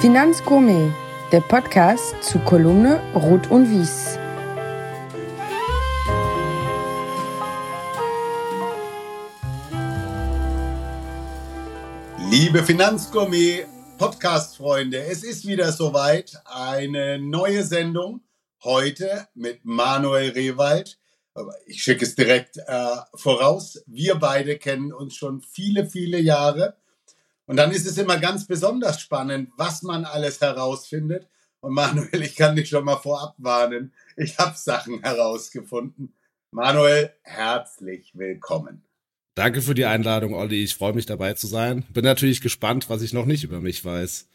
Finanzgourmet, der Podcast zu Kolumne Rot und Wies. Liebe Finanzgourmet, Podcast-Freunde, es ist wieder soweit. Eine neue Sendung. Heute mit Manuel Rewald. Ich schicke es direkt äh, voraus. Wir beide kennen uns schon viele, viele Jahre. Und dann ist es immer ganz besonders spannend, was man alles herausfindet. Und Manuel, ich kann dich schon mal vorab warnen. Ich habe Sachen herausgefunden. Manuel, herzlich willkommen. Danke für die Einladung, Olli. Ich freue mich dabei zu sein. Bin natürlich gespannt, was ich noch nicht über mich weiß.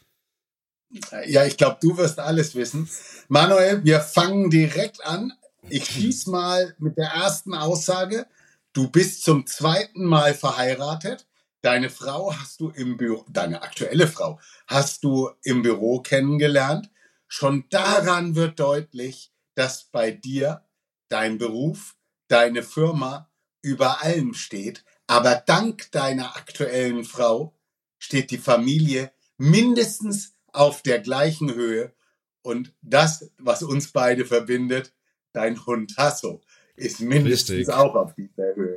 Ja, ich glaube, du wirst alles wissen. Manuel, wir fangen direkt an. Ich schieß mal mit der ersten Aussage. Du bist zum zweiten Mal verheiratet. Deine Frau hast du im Büro, deine aktuelle Frau hast du im Büro kennengelernt. Schon daran wird deutlich, dass bei dir dein Beruf, deine Firma über allem steht. Aber dank deiner aktuellen Frau steht die Familie mindestens auf der gleichen Höhe. Und das, was uns beide verbindet, dein Hund Hasso, ist mindestens Richtig. auch auf dieser Höhe.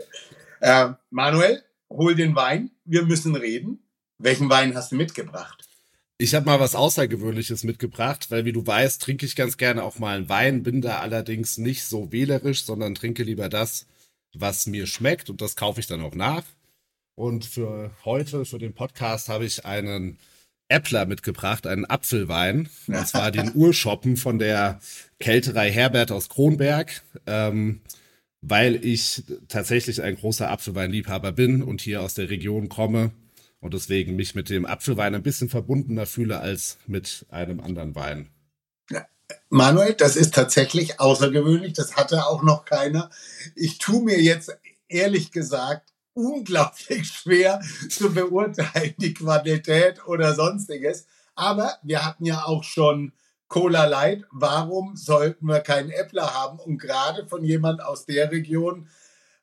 Äh, Manuel, hol den Wein, wir müssen reden. Welchen Wein hast du mitgebracht? Ich habe mal was Außergewöhnliches mitgebracht, weil wie du weißt, trinke ich ganz gerne auch mal einen Wein, bin da allerdings nicht so wählerisch, sondern trinke lieber das, was mir schmeckt und das kaufe ich dann auch nach. Und für heute, für den Podcast, habe ich einen Äppler mitgebracht, einen Apfelwein. Und zwar den Urschoppen von der Kälterei Herbert aus Kronberg. Ähm, weil ich tatsächlich ein großer Apfelweinliebhaber bin und hier aus der Region komme und deswegen mich mit dem Apfelwein ein bisschen verbundener fühle als mit einem anderen Wein. Manuel, das ist tatsächlich außergewöhnlich. Das hatte auch noch keiner. Ich tue mir jetzt ehrlich gesagt unglaublich schwer zu beurteilen, die Qualität oder sonstiges. Aber wir hatten ja auch schon Cola Light, warum sollten wir keinen Äppler haben? Und gerade von jemand aus der Region,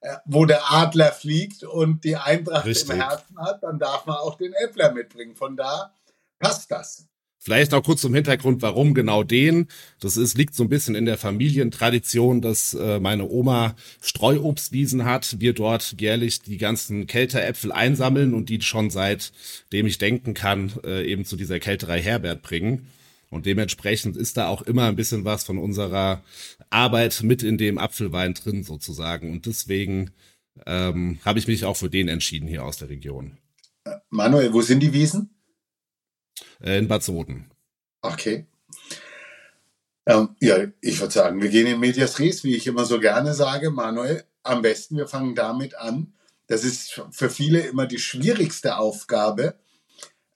äh, wo der Adler fliegt und die Eintracht Richtig. im Herzen hat, dann darf man auch den Äppler mitbringen. Von da passt das. Vielleicht noch kurz zum Hintergrund, warum genau den. Das ist, liegt so ein bisschen in der Familientradition, dass äh, meine Oma Streuobstwiesen hat. Wir dort jährlich die ganzen Kälteräpfel einsammeln und die schon seitdem ich denken kann, äh, eben zu dieser Kälterei Herbert bringen. Und dementsprechend ist da auch immer ein bisschen was von unserer Arbeit mit in dem Apfelwein drin sozusagen. Und deswegen ähm, habe ich mich auch für den entschieden hier aus der Region. Manuel, wo sind die Wiesen? Äh, in Bad Soden. Okay. Ähm, ja, ich würde sagen, wir gehen in Medias Res, wie ich immer so gerne sage. Manuel, am besten, wir fangen damit an. Das ist für viele immer die schwierigste Aufgabe.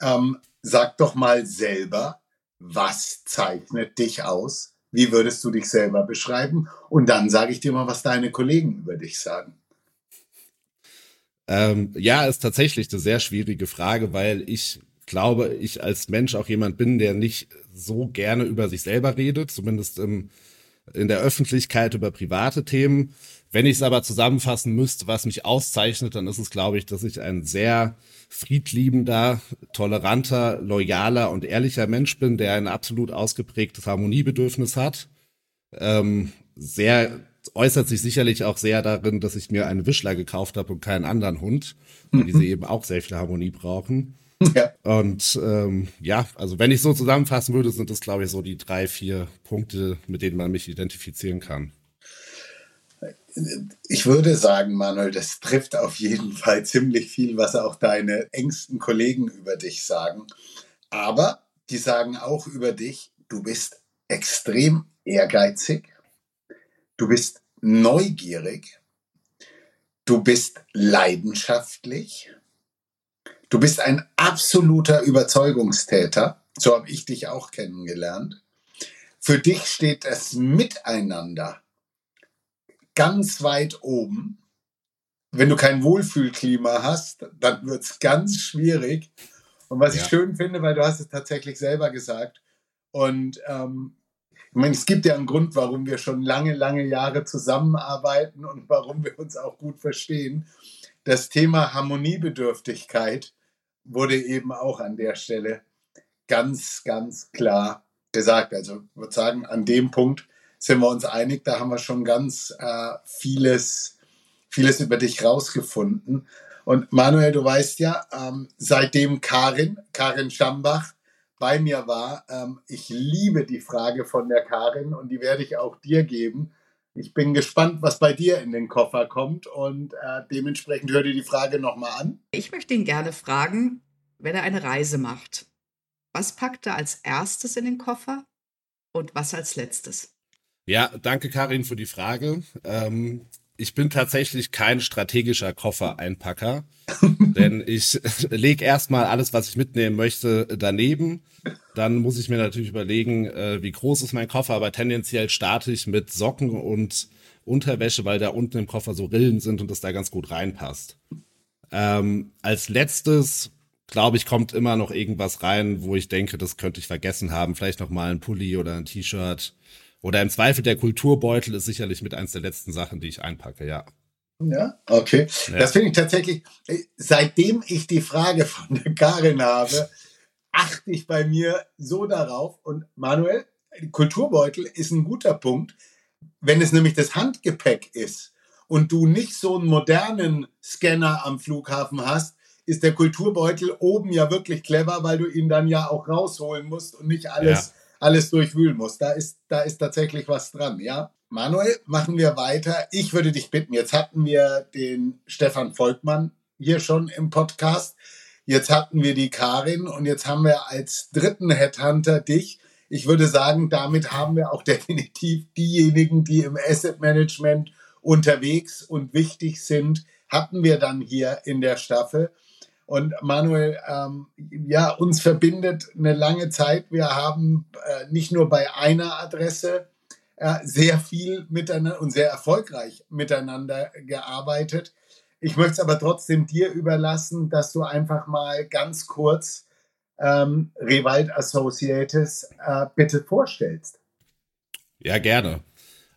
Ähm, sag doch mal selber, was zeichnet dich aus? Wie würdest du dich selber beschreiben? Und dann sage ich dir mal, was deine Kollegen über dich sagen. Ähm, ja, ist tatsächlich eine sehr schwierige Frage, weil ich glaube, ich als Mensch auch jemand bin, der nicht so gerne über sich selber redet, zumindest im, in der Öffentlichkeit über private Themen. Wenn ich es aber zusammenfassen müsste, was mich auszeichnet, dann ist es, glaube ich, dass ich ein sehr friedliebender, toleranter, loyaler und ehrlicher Mensch bin, der ein absolut ausgeprägtes Harmoniebedürfnis hat. Ähm, sehr äußert sich sicherlich auch sehr darin, dass ich mir einen Wischler gekauft habe und keinen anderen Hund, weil diese eben auch sehr viel Harmonie brauchen. Ja. Und ähm, ja, also wenn ich so zusammenfassen würde, sind das, glaube ich, so die drei, vier Punkte, mit denen man mich identifizieren kann ich würde sagen, Manuel, das trifft auf jeden Fall ziemlich viel, was auch deine engsten Kollegen über dich sagen. Aber die sagen auch über dich, du bist extrem ehrgeizig, du bist neugierig, du bist leidenschaftlich, du bist ein absoluter Überzeugungstäter. So habe ich dich auch kennengelernt. Für dich steht das Miteinander ganz weit oben. Wenn du kein Wohlfühlklima hast, dann wird es ganz schwierig. Und was ja. ich schön finde, weil du hast es tatsächlich selber gesagt. Und ähm, ich meine, es gibt ja einen Grund, warum wir schon lange, lange Jahre zusammenarbeiten und warum wir uns auch gut verstehen. Das Thema Harmoniebedürftigkeit wurde eben auch an der Stelle ganz, ganz klar gesagt. Also ich würde sagen, an dem Punkt sind wir uns einig. Da haben wir schon ganz äh, vieles, vieles über dich rausgefunden. Und Manuel, du weißt ja, ähm, seitdem Karin, Karin Schambach, bei mir war, ähm, ich liebe die Frage von der Karin und die werde ich auch dir geben. Ich bin gespannt, was bei dir in den Koffer kommt und äh, dementsprechend hör dir die Frage nochmal an. Ich möchte ihn gerne fragen, wenn er eine Reise macht. Was packt er als erstes in den Koffer und was als letztes? Ja, danke Karin für die Frage. Ähm, ich bin tatsächlich kein strategischer Koffereinpacker, denn ich lege erstmal alles, was ich mitnehmen möchte, daneben. Dann muss ich mir natürlich überlegen, äh, wie groß ist mein Koffer, aber tendenziell starte ich mit Socken und Unterwäsche, weil da unten im Koffer so Rillen sind und das da ganz gut reinpasst. Ähm, als letztes, glaube ich, kommt immer noch irgendwas rein, wo ich denke, das könnte ich vergessen haben. Vielleicht noch mal ein Pulli oder ein T-Shirt oder im Zweifel der Kulturbeutel ist sicherlich mit eins der letzten Sachen, die ich einpacke, ja. Ja, okay. Ja. Das finde ich tatsächlich, äh, seitdem ich die Frage von der Karin habe, achte ich bei mir so darauf. Und Manuel, Kulturbeutel ist ein guter Punkt. Wenn es nämlich das Handgepäck ist und du nicht so einen modernen Scanner am Flughafen hast, ist der Kulturbeutel oben ja wirklich clever, weil du ihn dann ja auch rausholen musst und nicht alles ja alles durchwühlen muss. Da ist, da ist tatsächlich was dran, ja. Manuel, machen wir weiter. Ich würde dich bitten, jetzt hatten wir den Stefan Volkmann hier schon im Podcast. Jetzt hatten wir die Karin und jetzt haben wir als dritten Headhunter dich. Ich würde sagen, damit haben wir auch definitiv diejenigen, die im Asset Management unterwegs und wichtig sind, hatten wir dann hier in der Staffel. Und Manuel, ähm, ja, uns verbindet eine lange Zeit. Wir haben äh, nicht nur bei einer Adresse äh, sehr viel miteinander und sehr erfolgreich miteinander gearbeitet. Ich möchte es aber trotzdem dir überlassen, dass du einfach mal ganz kurz ähm, Rewald Associates äh, bitte vorstellst. Ja, gerne.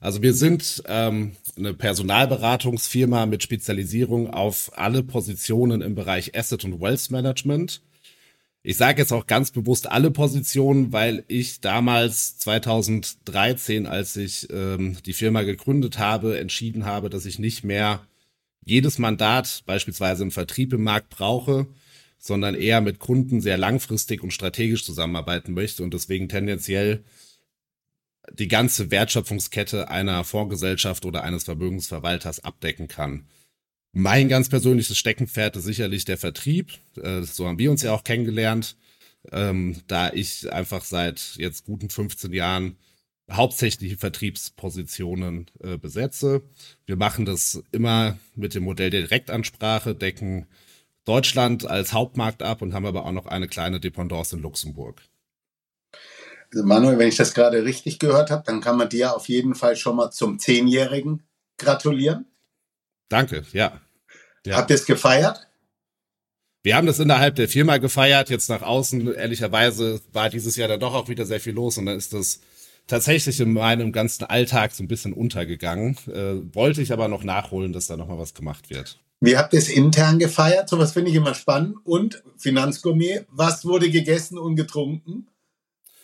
Also wir sind ähm, eine Personalberatungsfirma mit Spezialisierung auf alle Positionen im Bereich Asset und Wealth Management. Ich sage jetzt auch ganz bewusst alle Positionen, weil ich damals 2013, als ich ähm, die Firma gegründet habe, entschieden habe, dass ich nicht mehr jedes Mandat beispielsweise im Vertrieb im Markt brauche, sondern eher mit Kunden sehr langfristig und strategisch zusammenarbeiten möchte und deswegen tendenziell die ganze Wertschöpfungskette einer Fondsgesellschaft oder eines Vermögensverwalters abdecken kann. Mein ganz persönliches Steckenpferd ist sicherlich der Vertrieb. Äh, so haben wir uns ja auch kennengelernt, ähm, da ich einfach seit jetzt guten 15 Jahren hauptsächliche Vertriebspositionen äh, besetze. Wir machen das immer mit dem Modell der Direktansprache, decken Deutschland als Hauptmarkt ab und haben aber auch noch eine kleine Dependance in Luxemburg. Manuel, wenn ich das gerade richtig gehört habe, dann kann man dir auf jeden Fall schon mal zum Zehnjährigen gratulieren. Danke, ja. ja. Habt ihr es gefeiert? Wir haben das innerhalb der Firma gefeiert. Jetzt nach außen, ehrlicherweise, war dieses Jahr dann doch auch wieder sehr viel los und dann ist das tatsächlich in meinem ganzen Alltag so ein bisschen untergegangen. Äh, wollte ich aber noch nachholen, dass da nochmal was gemacht wird. Wie habt ihr es intern gefeiert? So was finde ich immer spannend. Und Finanzgourmet, was wurde gegessen und getrunken?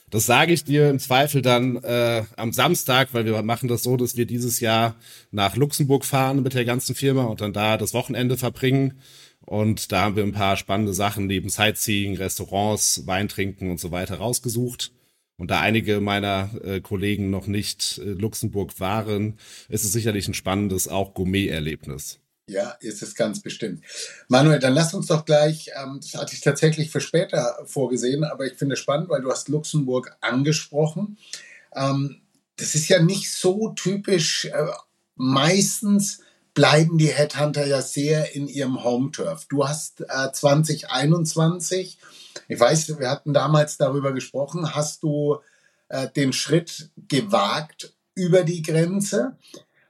Das sage ich dir im Zweifel dann äh, am Samstag, weil wir machen das so, dass wir dieses Jahr nach Luxemburg fahren mit der ganzen Firma und dann da das Wochenende verbringen. Und da haben wir ein paar spannende Sachen neben Sightseeing, Restaurants, Wein trinken und so weiter rausgesucht. Und da einige meiner äh, Kollegen noch nicht äh, Luxemburg waren, ist es sicherlich ein spannendes, auch Gourmet-Erlebnis. Ja, ist es ganz bestimmt. Manuel, dann lass uns doch gleich, ähm, das hatte ich tatsächlich für später vorgesehen, aber ich finde es spannend, weil du hast Luxemburg angesprochen. Ähm, das ist ja nicht so typisch. Äh, meistens bleiben die Headhunter ja sehr in ihrem Home-Turf. Du hast äh, 2021, ich weiß, wir hatten damals darüber gesprochen, hast du äh, den Schritt gewagt über die Grenze.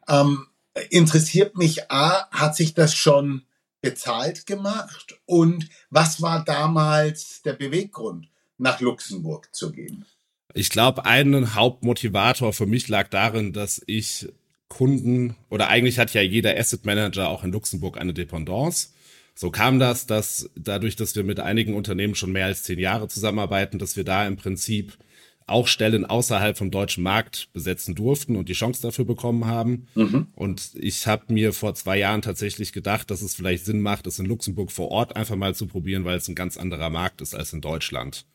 Ähm, interessiert mich A, hat sich das schon bezahlt gemacht und was war damals der Beweggrund, nach Luxemburg zu gehen? Ich glaube, ein Hauptmotivator für mich lag darin, dass ich Kunden oder eigentlich hat ja jeder Asset Manager auch in Luxemburg eine Dependance. So kam das, dass dadurch, dass wir mit einigen Unternehmen schon mehr als zehn Jahre zusammenarbeiten, dass wir da im Prinzip auch Stellen außerhalb vom deutschen Markt besetzen durften und die Chance dafür bekommen haben. Mhm. Und ich habe mir vor zwei Jahren tatsächlich gedacht, dass es vielleicht Sinn macht, es in Luxemburg vor Ort einfach mal zu probieren, weil es ein ganz anderer Markt ist als in Deutschland.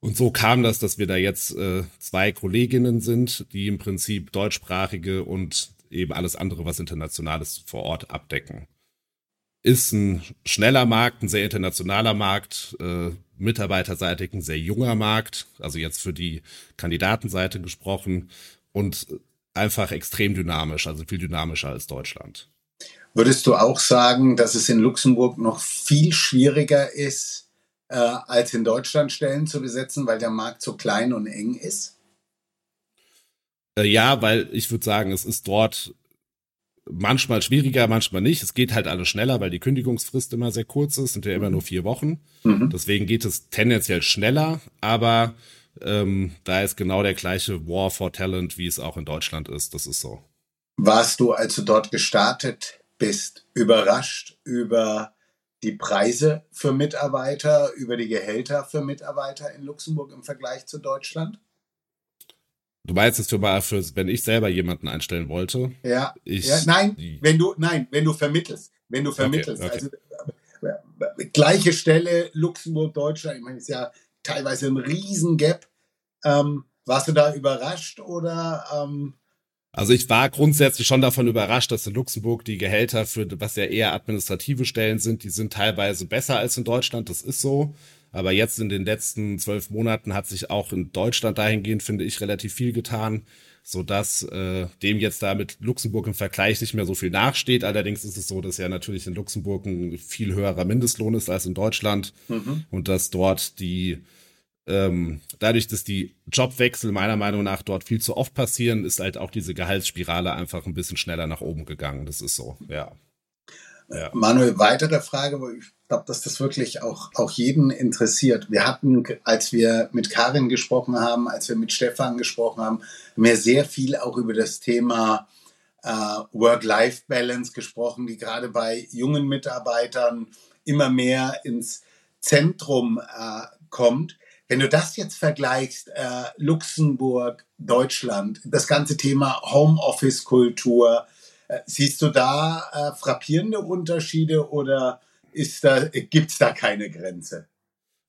Und so kam das, dass wir da jetzt äh, zwei Kolleginnen sind, die im Prinzip deutschsprachige und eben alles andere, was internationales vor Ort abdecken. Ist ein schneller Markt, ein sehr internationaler Markt, äh, mitarbeiterseitig ein sehr junger Markt, also jetzt für die Kandidatenseite gesprochen und einfach extrem dynamisch, also viel dynamischer als Deutschland. Würdest du auch sagen, dass es in Luxemburg noch viel schwieriger ist, äh, als in Deutschland Stellen zu besetzen, weil der Markt so klein und eng ist? Äh, ja, weil ich würde sagen, es ist dort manchmal schwieriger, manchmal nicht. Es geht halt alles schneller, weil die Kündigungsfrist immer sehr kurz ist, sind ja immer nur vier Wochen. Mhm. Deswegen geht es tendenziell schneller, aber ähm, da ist genau der gleiche War for Talent, wie es auch in Deutschland ist. Das ist so. Warst du, als du dort gestartet bist, überrascht über die Preise für Mitarbeiter, über die Gehälter für Mitarbeiter in Luxemburg im Vergleich zu Deutschland? Du meinst jetzt für mal, für, wenn ich selber jemanden einstellen wollte? Ja. Ich, ja nein, wenn du, nein, wenn du vermittelst. Wenn du vermittelst. Okay, okay. Also, gleiche Stelle, Luxemburg, Deutschland, ich meine, ist ja teilweise ein Riesengap. Ähm, warst du da überrascht oder? Ähm also ich war grundsätzlich schon davon überrascht, dass in Luxemburg die Gehälter für was ja eher administrative Stellen sind, die sind teilweise besser als in Deutschland. Das ist so. Aber jetzt in den letzten zwölf Monaten hat sich auch in Deutschland dahingehend, finde ich, relativ viel getan, so dass äh, dem jetzt da mit Luxemburg im Vergleich nicht mehr so viel nachsteht. Allerdings ist es so, dass ja natürlich in Luxemburg ein viel höherer Mindestlohn ist als in Deutschland mhm. und dass dort die ähm, dadurch, dass die Jobwechsel meiner Meinung nach dort viel zu oft passieren, ist halt auch diese Gehaltsspirale einfach ein bisschen schneller nach oben gegangen. Das ist so, ja. Ja. Manuel, weitere Frage, wo ich glaube, dass das wirklich auch, auch jeden interessiert. Wir hatten, als wir mit Karin gesprochen haben, als wir mit Stefan gesprochen haben, mehr sehr viel auch über das Thema äh, Work-Life-Balance gesprochen, die gerade bei jungen Mitarbeitern immer mehr ins Zentrum äh, kommt. Wenn du das jetzt vergleichst, äh, Luxemburg, Deutschland, das ganze Thema Homeoffice-Kultur, siehst du da äh, frappierende Unterschiede oder ist da, gibt's da keine Grenze.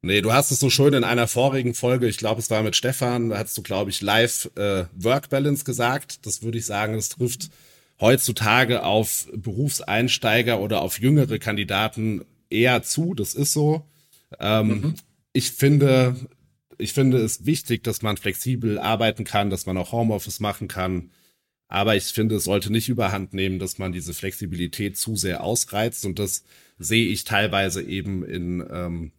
Nee, du hast es so schön in einer vorigen Folge, ich glaube, es war mit Stefan, da hast du, glaube ich, live äh, Work Balance gesagt. Das würde ich sagen, das trifft heutzutage auf Berufseinsteiger oder auf jüngere Kandidaten eher zu. Das ist so. Ähm, mhm. Ich finde, ich finde es wichtig, dass man flexibel arbeiten kann, dass man auch Homeoffice machen kann. Aber ich finde, es sollte nicht überhand nehmen, dass man diese Flexibilität zu sehr ausreizt. Und das sehe ich teilweise eben in ähm,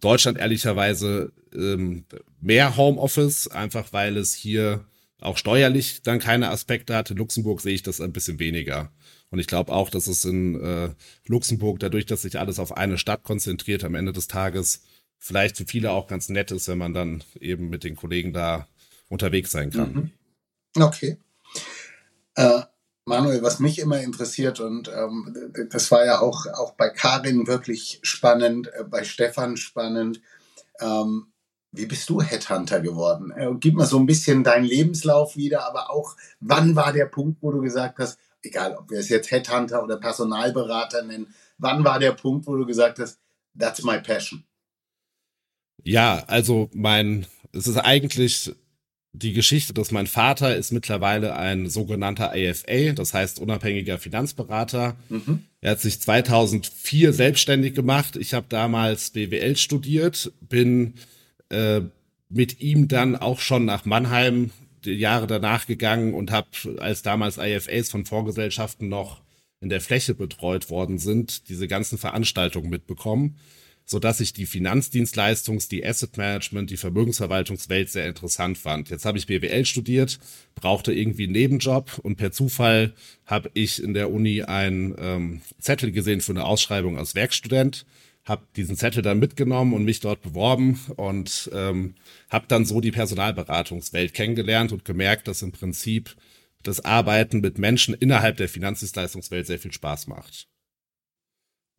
Deutschland ehrlicherweise ähm, mehr Homeoffice, einfach weil es hier auch steuerlich dann keine Aspekte hat. In Luxemburg sehe ich das ein bisschen weniger. Und ich glaube auch, dass es in äh, Luxemburg, dadurch, dass sich alles auf eine Stadt konzentriert, am Ende des Tages vielleicht für viele auch ganz nett ist, wenn man dann eben mit den Kollegen da unterwegs sein kann. Mhm. Okay. Äh, Manuel, was mich immer interessiert und ähm, das war ja auch, auch bei Karin wirklich spannend, äh, bei Stefan spannend. Ähm, wie bist du Headhunter geworden? Äh, gib mal so ein bisschen deinen Lebenslauf wieder, aber auch, wann war der Punkt, wo du gesagt hast, egal ob wir es jetzt Headhunter oder Personalberater nennen, wann war der Punkt, wo du gesagt hast, that's my passion? Ja, also mein, es ist eigentlich die Geschichte, dass mein Vater ist mittlerweile ein sogenannter AFA, das heißt unabhängiger Finanzberater. Mhm. Er hat sich 2004 selbstständig gemacht. Ich habe damals BWL studiert, bin äh, mit ihm dann auch schon nach Mannheim die Jahre danach gegangen und habe, als damals IFAs von Vorgesellschaften noch in der Fläche betreut worden sind, diese ganzen Veranstaltungen mitbekommen so dass ich die Finanzdienstleistungs-, die Asset Management, die Vermögensverwaltungswelt sehr interessant fand. Jetzt habe ich BWL studiert, brauchte irgendwie einen Nebenjob und per Zufall habe ich in der Uni einen ähm, Zettel gesehen für eine Ausschreibung als Werkstudent, habe diesen Zettel dann mitgenommen und mich dort beworben und ähm, habe dann so die Personalberatungswelt kennengelernt und gemerkt, dass im Prinzip das Arbeiten mit Menschen innerhalb der Finanzdienstleistungswelt sehr viel Spaß macht.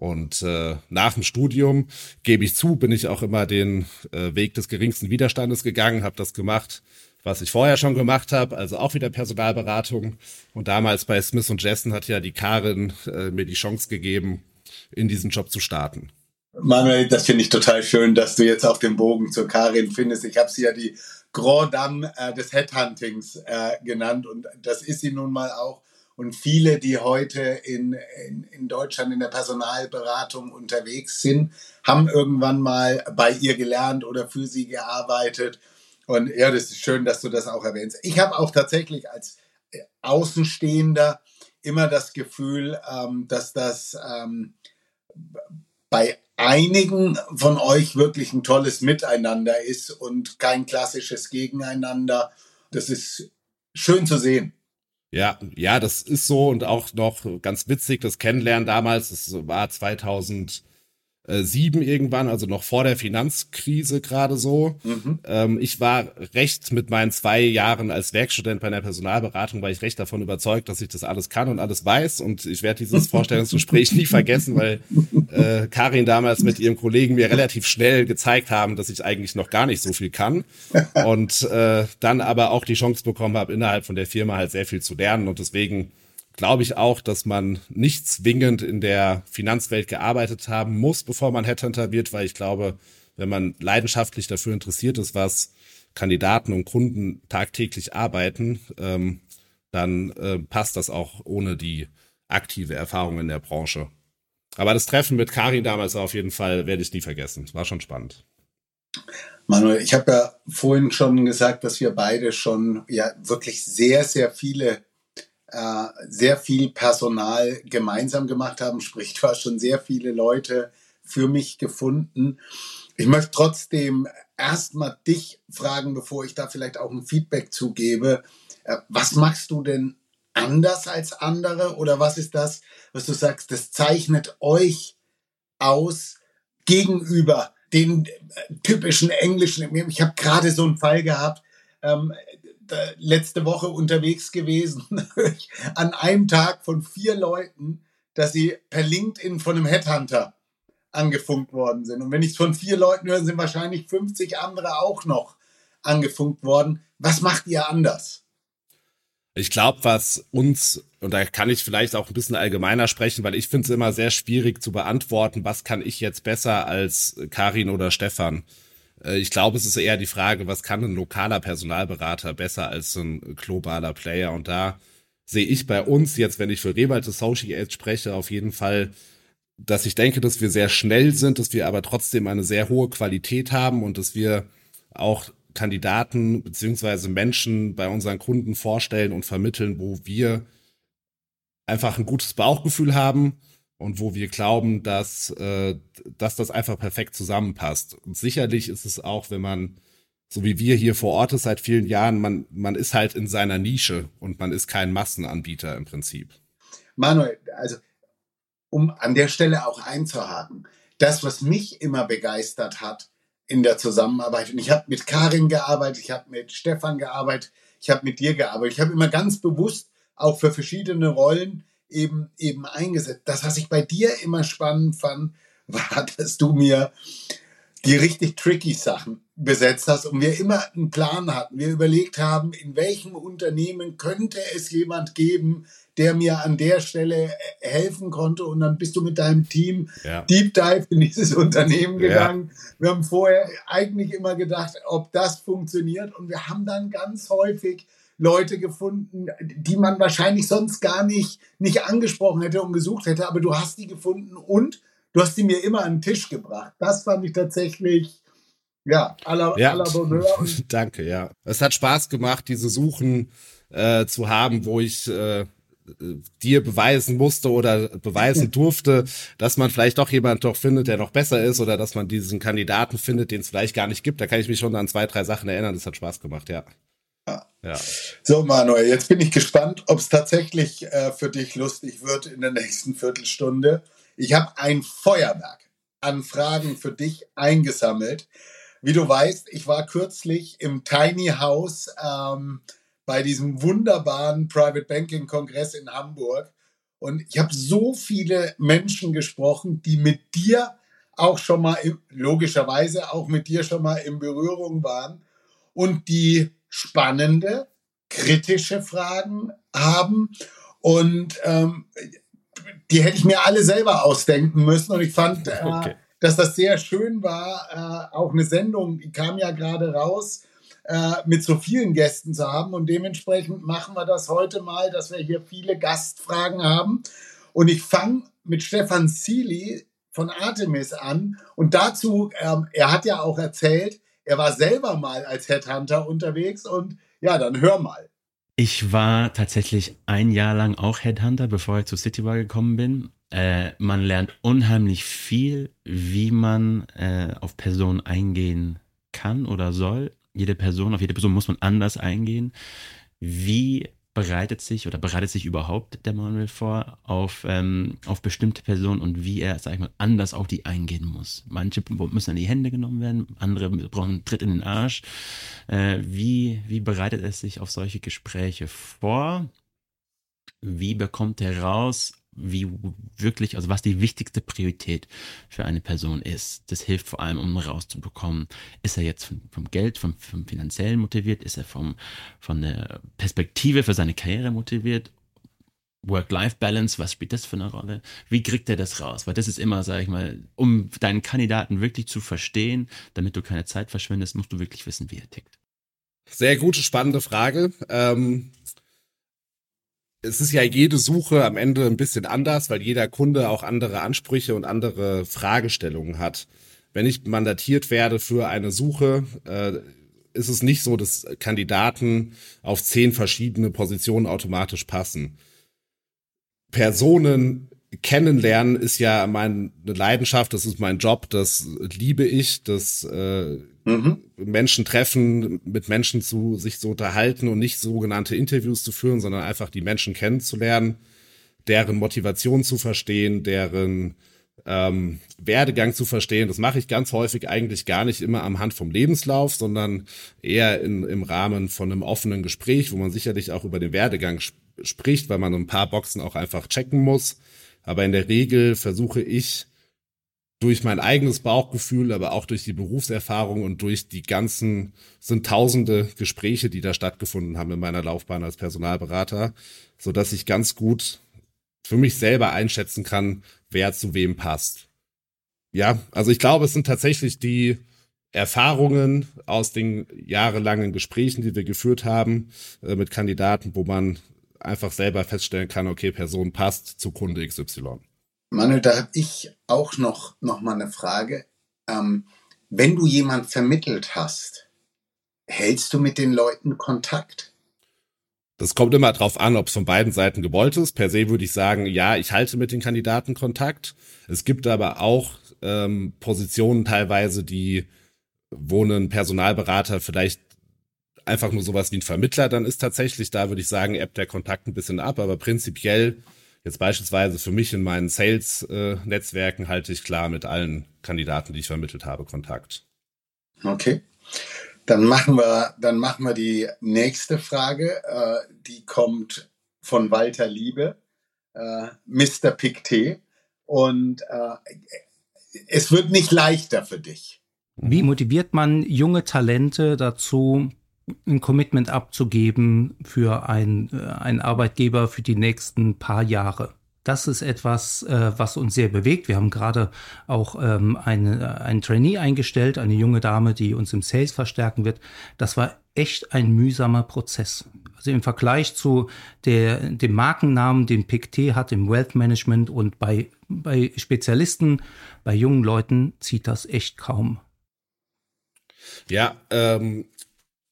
Und äh, nach dem Studium, gebe ich zu, bin ich auch immer den äh, Weg des geringsten Widerstandes gegangen, habe das gemacht, was ich vorher schon gemacht habe, also auch wieder Personalberatung. Und damals bei Smith und Jessen hat ja die Karin äh, mir die Chance gegeben, in diesen Job zu starten. Manuel, das finde ich total schön, dass du jetzt auf dem Bogen zur Karin findest. Ich habe sie ja die Grand Dame äh, des Headhuntings äh, genannt und das ist sie nun mal auch. Und viele, die heute in, in, in Deutschland in der Personalberatung unterwegs sind, haben irgendwann mal bei ihr gelernt oder für sie gearbeitet. Und ja, das ist schön, dass du das auch erwähnst. Ich habe auch tatsächlich als äh, Außenstehender immer das Gefühl, ähm, dass das ähm, bei einigen von euch wirklich ein tolles Miteinander ist und kein klassisches Gegeneinander. Das ist schön zu sehen. Ja, ja, das ist so und auch noch ganz witzig, das Kennenlernen damals, das war 2000 äh, sieben irgendwann, also noch vor der Finanzkrise gerade so. Mhm. Ähm, ich war recht mit meinen zwei Jahren als Werkstudent bei einer Personalberatung, war ich recht davon überzeugt, dass ich das alles kann und alles weiß. Und ich werde dieses Vorstellungsgespräch nie vergessen, weil äh, Karin damals mit ihrem Kollegen mir relativ schnell gezeigt haben, dass ich eigentlich noch gar nicht so viel kann. Und äh, dann aber auch die Chance bekommen habe, innerhalb von der Firma halt sehr viel zu lernen. Und deswegen glaube ich auch, dass man nicht zwingend in der Finanzwelt gearbeitet haben muss, bevor man Headhunter wird, weil ich glaube, wenn man leidenschaftlich dafür interessiert ist, was Kandidaten und Kunden tagtäglich arbeiten, ähm, dann äh, passt das auch ohne die aktive Erfahrung in der Branche. Aber das Treffen mit Karin damals auf jeden Fall werde ich nie vergessen. War schon spannend. Manuel, ich habe ja vorhin schon gesagt, dass wir beide schon ja wirklich sehr, sehr viele äh, sehr viel Personal gemeinsam gemacht haben, sprich, du hast schon sehr viele Leute für mich gefunden. Ich möchte trotzdem erstmal dich fragen, bevor ich da vielleicht auch ein Feedback zugebe. Äh, was machst du denn anders als andere oder was ist das, was du sagst, das zeichnet euch aus gegenüber den äh, typischen englischen. Ich habe gerade so einen Fall gehabt, ähm, letzte Woche unterwegs gewesen, an einem Tag von vier Leuten, dass sie per LinkedIn von einem Headhunter angefunkt worden sind. Und wenn ich es von vier Leuten höre, sind wahrscheinlich 50 andere auch noch angefunkt worden. Was macht ihr anders? Ich glaube, was uns, und da kann ich vielleicht auch ein bisschen allgemeiner sprechen, weil ich finde es immer sehr schwierig zu beantworten, was kann ich jetzt besser als Karin oder Stefan. Äh, ich glaube, es ist eher die Frage, was kann ein lokaler Personalberater besser als ein globaler Player? Und da sehe ich bei uns jetzt, wenn ich für Rewald Associates spreche, auf jeden Fall, dass ich denke, dass wir sehr schnell sind, dass wir aber trotzdem eine sehr hohe Qualität haben und dass wir auch Kandidaten beziehungsweise Menschen bei unseren Kunden vorstellen und vermitteln, wo wir einfach ein gutes Bauchgefühl haben und wo wir glauben, dass, äh, dass das einfach perfekt zusammenpasst. Und sicherlich ist es auch, wenn man, so wie wir hier vor Ort ist seit vielen Jahren, man, man ist halt in seiner Nische und man ist kein Massenanbieter im Prinzip. Manuel, also um an der Stelle auch einzuhaken, das, was mich immer begeistert hat in der Zusammenarbeit, und ich habe mit Karin gearbeitet, ich habe mit Stefan gearbeitet, ich habe mit dir gearbeitet, ich habe immer ganz bewusst auch für verschiedene Rollen eben, eben eingesetzt. Das, was ich bei dir immer spannend fand, war, dass du mir die richtig tricky Sachen besetzt hast und wir immer einen Plan hatten. Wir überlegt haben, in welchem Unternehmen könnte es jemand geben, der mir an der Stelle äh, helfen konnte. Und dann bist du mit deinem Team ja. Deep Dive in dieses Unternehmen gegangen. Ja. Wir haben vorher eigentlich immer gedacht, ob das funktioniert. Und wir haben dann ganz häufig Leute gefunden, die man wahrscheinlich sonst gar nicht, nicht angesprochen hätte und gesucht hätte, aber du hast die gefunden und du hast die mir immer an den Tisch gebracht. Das fand ich tatsächlich, ja, à la, ja. À la Danke, ja. Es hat Spaß gemacht, diese Suchen äh, zu haben, wo ich äh, dir beweisen musste oder beweisen durfte, dass man vielleicht doch jemand doch findet, der noch besser ist oder dass man diesen Kandidaten findet, den es vielleicht gar nicht gibt. Da kann ich mich schon an zwei, drei Sachen erinnern. Das hat Spaß gemacht, ja. Ja. So, Manuel, jetzt bin ich gespannt, ob es tatsächlich äh, für dich lustig wird in der nächsten Viertelstunde. Ich habe ein Feuerwerk an Fragen für dich eingesammelt. Wie du weißt, ich war kürzlich im Tiny House ähm, bei diesem wunderbaren Private Banking Kongress in Hamburg Und ich habe so viele Menschen gesprochen, die mit dir auch schon mal, logischerweise auch mit dir schon mal in Berührung waren und die spannende, kritische Fragen haben. Und ähm, die hätte ich mir alle selber ausdenken müssen. Und ich fand, äh, okay. dass das sehr schön war. Äh, auch eine Sendung, die kam ja gerade raus, äh, mit so vielen Gästen zu haben. Und dementsprechend machen wir das heute mal, dass wir hier viele Gastfragen haben. Und ich fange mit Stefan Seely von Artemis an. Und dazu, ähm, er hat ja auch erzählt, er war selber mal als Headhunter unterwegs. Und ja, dann hör mal. Ich war tatsächlich ein Jahr lang auch Headhunter, bevor ich zu Citybar gekommen bin. Äh, man lernt unheimlich viel, wie man äh, auf Personen eingehen kann oder soll. Jede Person, auf jede Person muss man anders eingehen. Wie bereitet sich oder bereitet sich überhaupt der Manuel vor auf, ähm, auf bestimmte Personen und wie er, sag ich mal, anders auf die eingehen muss. Manche müssen an die Hände genommen werden, andere brauchen einen Tritt in den Arsch. Äh, wie, wie bereitet es sich auf solche Gespräche vor? Wie bekommt er raus, wie wirklich, also was die wichtigste Priorität für eine Person ist. Das hilft vor allem, um rauszubekommen, ist er jetzt vom, vom Geld, vom, vom finanziellen motiviert, ist er vom, von der Perspektive für seine Karriere motiviert Work-Life-Balance, was spielt das für eine Rolle? Wie kriegt er das raus? Weil das ist immer, sag ich mal, um deinen Kandidaten wirklich zu verstehen, damit du keine Zeit verschwendest, musst du wirklich wissen, wie er tickt. Sehr gute, spannende Frage. Ähm, es ist ja jede Suche am Ende ein bisschen anders, weil jeder Kunde auch andere Ansprüche und andere Fragestellungen hat. Wenn ich mandatiert werde für eine Suche, äh, ist es nicht so, dass Kandidaten auf zehn verschiedene Positionen automatisch passen. Personen kennenlernen ist ja meine Leidenschaft, das ist mein Job, das liebe ich, das äh, mhm. Menschen treffen, mit Menschen zu sich zu unterhalten und nicht sogenannte Interviews zu führen, sondern einfach die Menschen kennenzulernen, deren Motivation zu verstehen, deren ähm, Werdegang zu verstehen. Das mache ich ganz häufig eigentlich gar nicht immer am Hand vom Lebenslauf, sondern eher in, im Rahmen von einem offenen Gespräch, wo man sicherlich auch über den Werdegang sp spricht, weil man ein paar Boxen auch einfach checken muss. Aber in der Regel versuche ich durch mein eigenes Bauchgefühl, aber auch durch die Berufserfahrung und durch die ganzen, sind tausende Gespräche, die da stattgefunden haben in meiner Laufbahn als Personalberater, so dass ich ganz gut für mich selber einschätzen kann, wer zu wem passt. Ja, also ich glaube, es sind tatsächlich die Erfahrungen aus den jahrelangen Gesprächen, die wir geführt haben äh, mit Kandidaten, wo man einfach selber feststellen kann, okay, Person passt zu Kunde XY. Manuel, da habe ich auch noch, noch mal eine Frage. Ähm, wenn du jemand vermittelt hast, hältst du mit den Leuten Kontakt? Das kommt immer darauf an, ob es von beiden Seiten gewollt ist. Per se würde ich sagen, ja, ich halte mit den Kandidaten Kontakt. Es gibt aber auch ähm, Positionen teilweise, die, wo ein Personalberater vielleicht einfach nur sowas wie ein Vermittler dann ist tatsächlich. Da würde ich sagen, ebbt der Kontakt ein bisschen ab, aber prinzipiell Jetzt beispielsweise für mich in meinen Sales-Netzwerken halte ich klar mit allen Kandidaten, die ich vermittelt habe, Kontakt. Okay. Dann machen wir, dann machen wir die nächste Frage. Äh, die kommt von Walter Liebe, äh, Mr. Pictet. Und äh, es wird nicht leichter für dich. Wie motiviert man junge Talente dazu, ein Commitment abzugeben für ein, äh, einen Arbeitgeber für die nächsten paar Jahre. Das ist etwas, äh, was uns sehr bewegt. Wir haben gerade auch ähm, eine, einen Trainee eingestellt, eine junge Dame, die uns im Sales verstärken wird. Das war echt ein mühsamer Prozess. Also im Vergleich zu der, dem Markennamen, den PICT hat im Wealth Management und bei, bei Spezialisten, bei jungen Leuten zieht das echt kaum. Ja, ähm,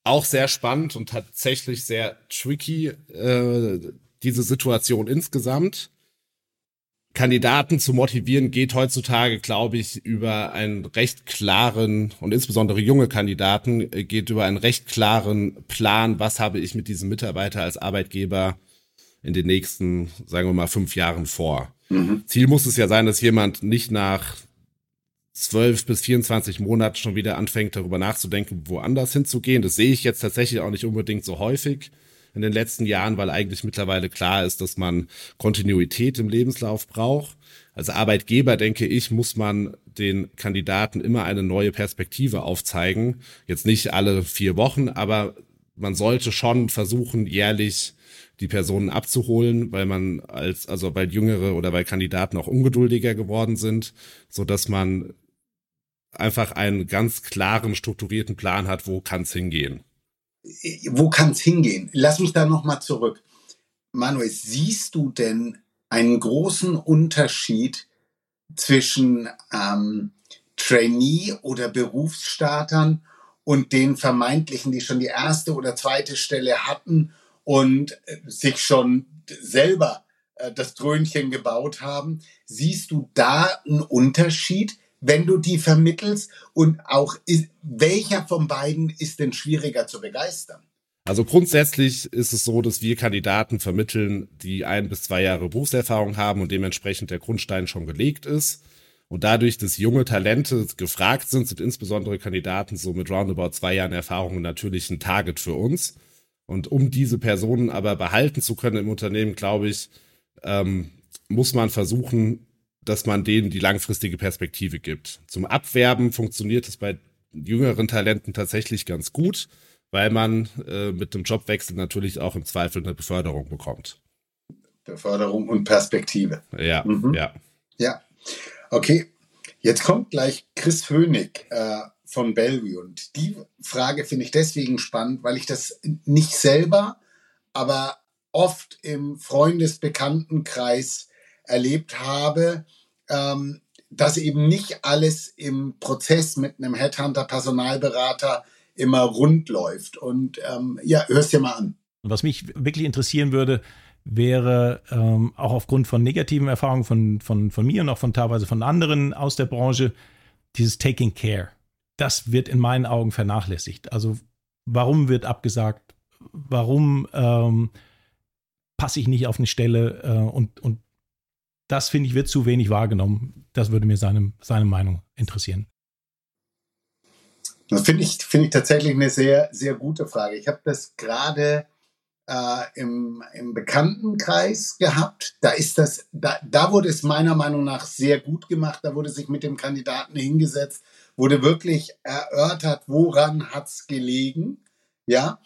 auch sehr spannend und tatsächlich sehr tricky, äh, diese Situation insgesamt. Kandidaten zu motivieren geht heutzutage, glaube ich, über einen recht klaren und insbesondere junge Kandidaten äh, geht über einen recht klaren Plan, was habe ich mit diesem Mitarbeiter als Arbeitgeber in den nächsten, sagen wir mal, fünf Jahren vor. Mhm. Ziel muss es ja sein, dass jemand nicht nach 12 bis 24 Monaten schon wieder anfängt, darüber nachzudenken, woanders hinzugehen. Das sehe ich jetzt tatsächlich auch nicht unbedingt so häufig in den letzten Jahren, weil eigentlich mittlerweile klar ist, dass man Kontinuität im Lebenslauf braucht. Als Arbeitgeber, denke ich, muss man den Kandidaten immer eine neue Perspektive aufzeigen. Jetzt nicht alle vier Wochen, aber man sollte schon versuchen, jährlich die Personen abzuholen, weil man als, also weil Jüngere oder weil Kandidaten auch ungeduldiger geworden sind, so dass man einfach einen ganz klaren, strukturierten Plan hat, wo kann es hingehen. Wo kann es hingehen? Lass mich da nochmal zurück. Manuel, siehst du denn einen großen Unterschied zwischen ähm, Trainee oder Berufsstartern und den vermeintlichen, die schon die erste oder zweite Stelle hatten und äh, sich schon selber äh, das Trönchen gebaut haben. Siehst du da einen Unterschied, wenn du die vermittelst? Und auch welcher von beiden ist denn schwieriger zu begeistern? Also grundsätzlich ist es so, dass wir Kandidaten vermitteln, die ein bis zwei Jahre Berufserfahrung haben und dementsprechend der Grundstein schon gelegt ist. Und dadurch, dass junge Talente gefragt sind, sind insbesondere Kandidaten so mit roundabout zwei Jahren Erfahrung natürlich ein Target für uns. Und um diese Personen aber behalten zu können im Unternehmen, glaube ich, ähm, muss man versuchen, dass man denen die langfristige Perspektive gibt. Zum Abwerben funktioniert es bei jüngeren Talenten tatsächlich ganz gut, weil man äh, mit dem Jobwechsel natürlich auch im Zweifel eine Beförderung bekommt. Beförderung und Perspektive. Ja, mhm. ja. Ja. Okay. Jetzt kommt gleich Chris Hönig. Äh, von Bellevue. Und die Frage finde ich deswegen spannend, weil ich das nicht selber, aber oft im Freundesbekanntenkreis erlebt habe, ähm, dass eben nicht alles im Prozess mit einem Headhunter, Personalberater immer rund läuft. Und ähm, ja, hörst dir mal an. Was mich wirklich interessieren würde, wäre ähm, auch aufgrund von negativen Erfahrungen von, von, von mir und auch von teilweise von anderen aus der Branche, dieses Taking Care das wird in meinen Augen vernachlässigt. Also warum wird abgesagt? Warum ähm, passe ich nicht auf eine Stelle? Äh, und, und das, finde ich, wird zu wenig wahrgenommen. Das würde mir seine, seine Meinung interessieren. Das finde ich, find ich tatsächlich eine sehr, sehr gute Frage. Ich habe das gerade äh, im, im Bekanntenkreis gehabt. Da ist das, da, da wurde es meiner Meinung nach sehr gut gemacht. Da wurde sich mit dem Kandidaten hingesetzt wurde wirklich erörtert, woran hat es gelegen. Ja,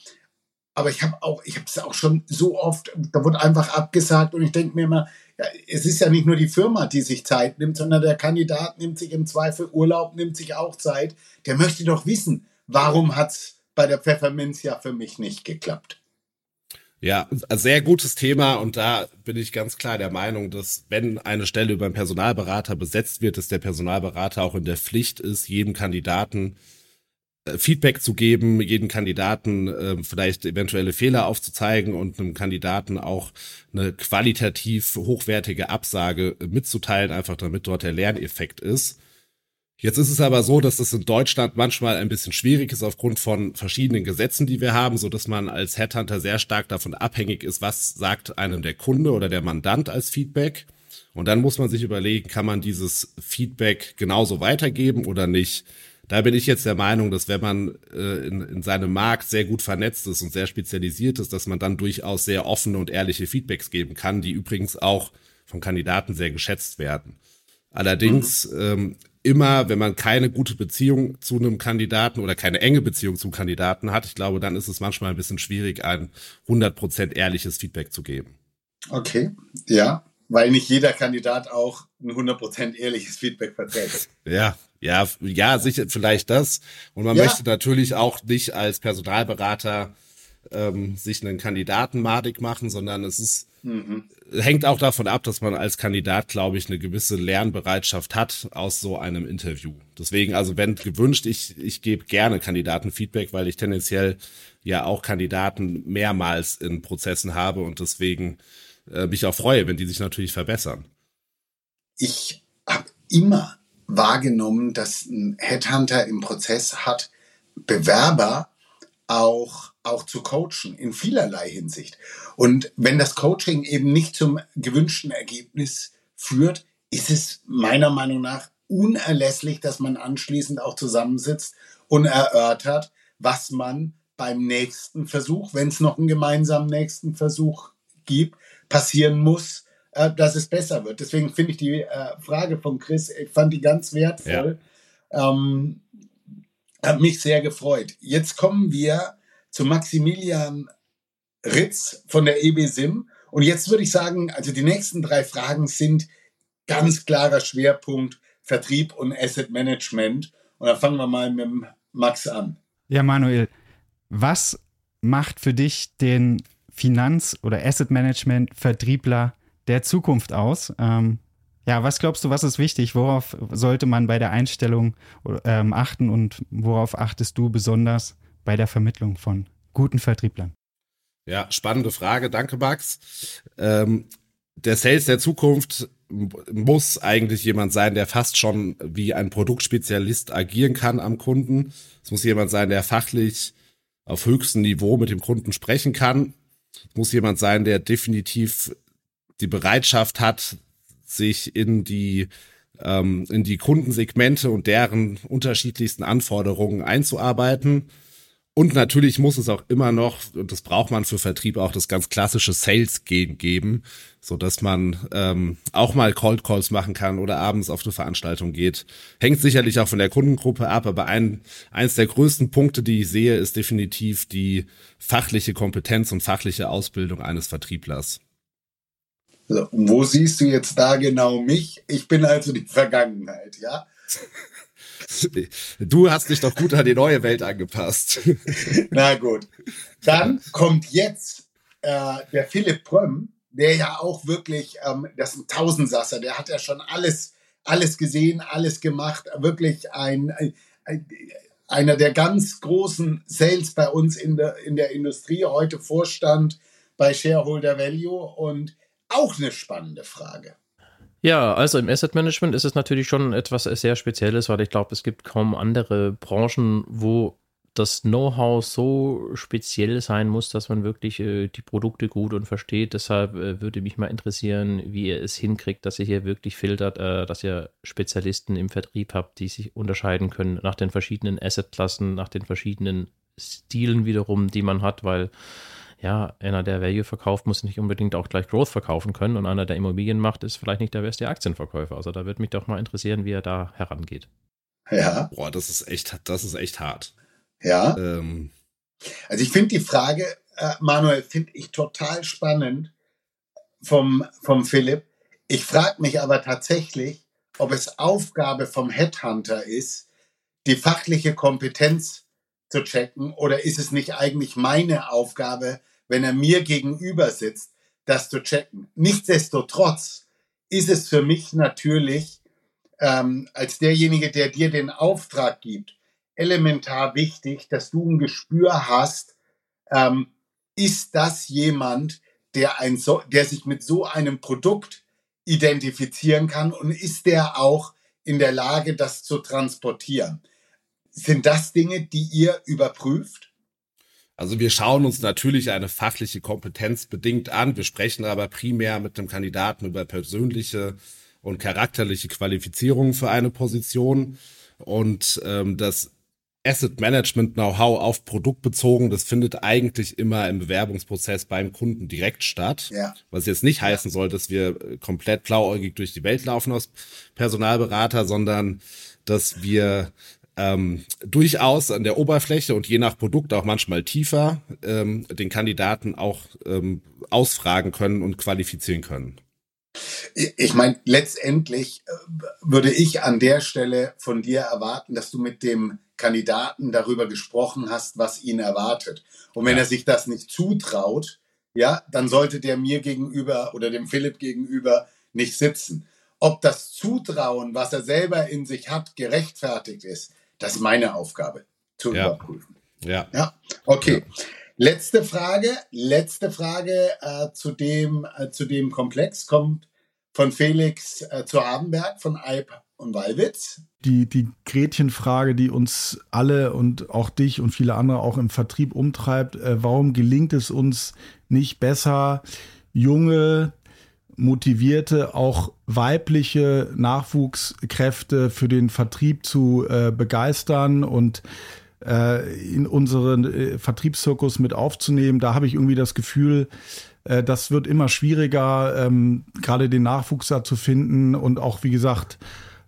aber ich habe auch, ich habe es auch schon so oft, da wurde einfach abgesagt und ich denke mir immer, ja, es ist ja nicht nur die Firma, die sich Zeit nimmt, sondern der Kandidat nimmt sich im Zweifel Urlaub, nimmt sich auch Zeit. Der möchte doch wissen, warum hat es bei der Pfefferminz ja für mich nicht geklappt. Ja, sehr gutes Thema und da bin ich ganz klar der Meinung, dass wenn eine Stelle über einen Personalberater besetzt wird, dass der Personalberater auch in der Pflicht ist, jedem Kandidaten äh, Feedback zu geben, jeden Kandidaten äh, vielleicht eventuelle Fehler aufzuzeigen und einem Kandidaten auch eine qualitativ hochwertige Absage mitzuteilen, einfach damit dort der Lerneffekt ist. Jetzt ist es aber so, dass das in Deutschland manchmal ein bisschen schwierig ist aufgrund von verschiedenen Gesetzen, die wir haben, so dass man als Headhunter sehr stark davon abhängig ist, was sagt einem der Kunde oder der Mandant als Feedback. Und dann muss man sich überlegen, kann man dieses Feedback genauso weitergeben oder nicht. Da bin ich jetzt der Meinung, dass wenn man äh, in, in seinem Markt sehr gut vernetzt ist und sehr spezialisiert ist, dass man dann durchaus sehr offene und ehrliche Feedbacks geben kann, die übrigens auch von Kandidaten sehr geschätzt werden. Allerdings mhm. ähm, immer, wenn man keine gute Beziehung zu einem Kandidaten oder keine enge Beziehung zum Kandidaten hat, ich glaube, dann ist es manchmal ein bisschen schwierig, ein 100% ehrliches Feedback zu geben. Okay, ja, weil nicht jeder Kandidat auch ein 100% ehrliches Feedback verträgt. Ja, ja, ja, sicher, vielleicht das. Und man ja. möchte natürlich auch nicht als Personalberater ähm, sich einen Kandidaten madig machen, sondern es ist mhm. hängt auch davon ab, dass man als Kandidat, glaube ich, eine gewisse Lernbereitschaft hat aus so einem Interview. Deswegen, also wenn gewünscht, ich, ich gebe gerne Kandidatenfeedback, weil ich tendenziell ja auch Kandidaten mehrmals in Prozessen habe und deswegen äh, mich auch freue, wenn die sich natürlich verbessern. Ich habe immer wahrgenommen, dass ein Headhunter im Prozess hat, Bewerber auch, auch zu coachen in vielerlei Hinsicht. Und wenn das Coaching eben nicht zum gewünschten Ergebnis führt, ist es meiner Meinung nach unerlässlich, dass man anschließend auch zusammensitzt und erörtert, was man beim nächsten Versuch, wenn es noch einen gemeinsamen nächsten Versuch gibt, passieren muss, äh, dass es besser wird. Deswegen finde ich die äh, Frage von Chris, ich fand die ganz wertvoll. Ja. Ähm, hat mich sehr gefreut. Jetzt kommen wir zu Maximilian Ritz von der EBSIM. Und jetzt würde ich sagen, also die nächsten drei Fragen sind ganz klarer Schwerpunkt Vertrieb und Asset Management. Und dann fangen wir mal mit Max an. Ja, Manuel, was macht für dich den Finanz- oder Asset Management-Vertriebler der Zukunft aus? Ähm, ja, was glaubst du, was ist wichtig? Worauf sollte man bei der Einstellung ähm, achten und worauf achtest du besonders bei der Vermittlung von guten Vertrieblern? Ja, spannende Frage. Danke, Max. Ähm, der Sales der Zukunft muss eigentlich jemand sein, der fast schon wie ein Produktspezialist agieren kann am Kunden. Es muss jemand sein, der fachlich auf höchstem Niveau mit dem Kunden sprechen kann. Es muss jemand sein, der definitiv die Bereitschaft hat, sich in die ähm, in die Kundensegmente und deren unterschiedlichsten Anforderungen einzuarbeiten. Und natürlich muss es auch immer noch, und das braucht man für Vertrieb auch, das ganz klassische Sales-Gehen geben, so dass man ähm, auch mal Cold Calls machen kann oder abends auf eine Veranstaltung geht. Hängt sicherlich auch von der Kundengruppe ab, aber ein, eins der größten Punkte, die ich sehe, ist definitiv die fachliche Kompetenz und fachliche Ausbildung eines Vertrieblers. So, wo siehst du jetzt da genau mich? Ich bin also die Vergangenheit, ja? Du hast dich doch gut an die neue Welt angepasst. Na gut. Dann kommt jetzt äh, der Philipp Prömm, der ja auch wirklich, ähm, das ist ein Tausendsasser, der hat ja schon alles, alles gesehen, alles gemacht. Wirklich ein, ein, ein einer der ganz großen Sales bei uns in der, in der Industrie, heute Vorstand bei Shareholder Value und auch eine spannende Frage. Ja, also im Asset Management ist es natürlich schon etwas sehr Spezielles, weil ich glaube, es gibt kaum andere Branchen, wo das Know-how so speziell sein muss, dass man wirklich äh, die Produkte gut und versteht. Deshalb äh, würde mich mal interessieren, wie ihr es hinkriegt, dass ihr hier wirklich filtert, äh, dass ihr Spezialisten im Vertrieb habt, die sich unterscheiden können nach den verschiedenen Assetklassen, nach den verschiedenen Stilen wiederum, die man hat, weil ja, einer, der Value verkauft, muss nicht unbedingt auch gleich Growth verkaufen können und einer, der Immobilien macht, ist vielleicht nicht der beste Aktienverkäufer. Also da würde mich doch mal interessieren, wie er da herangeht. Ja. Boah, das ist echt, das ist echt hart. Ja. Ähm. Also ich finde die Frage, äh, Manuel, finde ich total spannend vom, vom Philipp. Ich frage mich aber tatsächlich, ob es Aufgabe vom Headhunter ist, die fachliche Kompetenz zu checken? Oder ist es nicht eigentlich meine Aufgabe, wenn er mir gegenüber sitzt, das zu checken? Nichtsdestotrotz ist es für mich natürlich ähm, als derjenige, der dir den Auftrag gibt, elementar wichtig, dass du ein Gespür hast, ähm, ist das jemand, der, ein so, der sich mit so einem Produkt identifizieren kann und ist der auch in der Lage, das zu transportieren? Sind das Dinge, die ihr überprüft? Also wir schauen uns natürlich eine fachliche Kompetenz bedingt an. Wir sprechen aber primär mit dem Kandidaten über persönliche und charakterliche Qualifizierungen für eine Position. Und ähm, das Asset Management Know-how auf Produkt bezogen, das findet eigentlich immer im Bewerbungsprozess beim Kunden direkt statt. Ja. Was jetzt nicht heißen soll, dass wir komplett blauäugig durch die Welt laufen als Personalberater, sondern dass wir ähm, durchaus an der Oberfläche und je nach Produkt auch manchmal tiefer ähm, den Kandidaten auch ähm, ausfragen können und qualifizieren können. Ich meine, letztendlich äh, würde ich an der Stelle von dir erwarten, dass du mit dem Kandidaten darüber gesprochen hast, was ihn erwartet. Und wenn ja. er sich das nicht zutraut, ja, dann sollte der mir gegenüber oder dem Philipp gegenüber nicht sitzen. Ob das Zutrauen, was er selber in sich hat, gerechtfertigt ist, das ist meine Aufgabe, zu ja. überprüfen. Ja. Ja, okay. Ja. Letzte Frage, letzte Frage äh, zu, dem, äh, zu dem Komplex kommt von Felix äh, zu Abenberg von Alp und Walwitz. Die, die Gretchenfrage, die uns alle und auch dich und viele andere auch im Vertrieb umtreibt, äh, warum gelingt es uns nicht besser, junge, motivierte, auch weibliche Nachwuchskräfte für den Vertrieb zu äh, begeistern und äh, in unseren äh, Vertriebszirkus mit aufzunehmen. Da habe ich irgendwie das Gefühl, äh, das wird immer schwieriger, ähm, gerade den Nachwuchs da zu finden und auch, wie gesagt,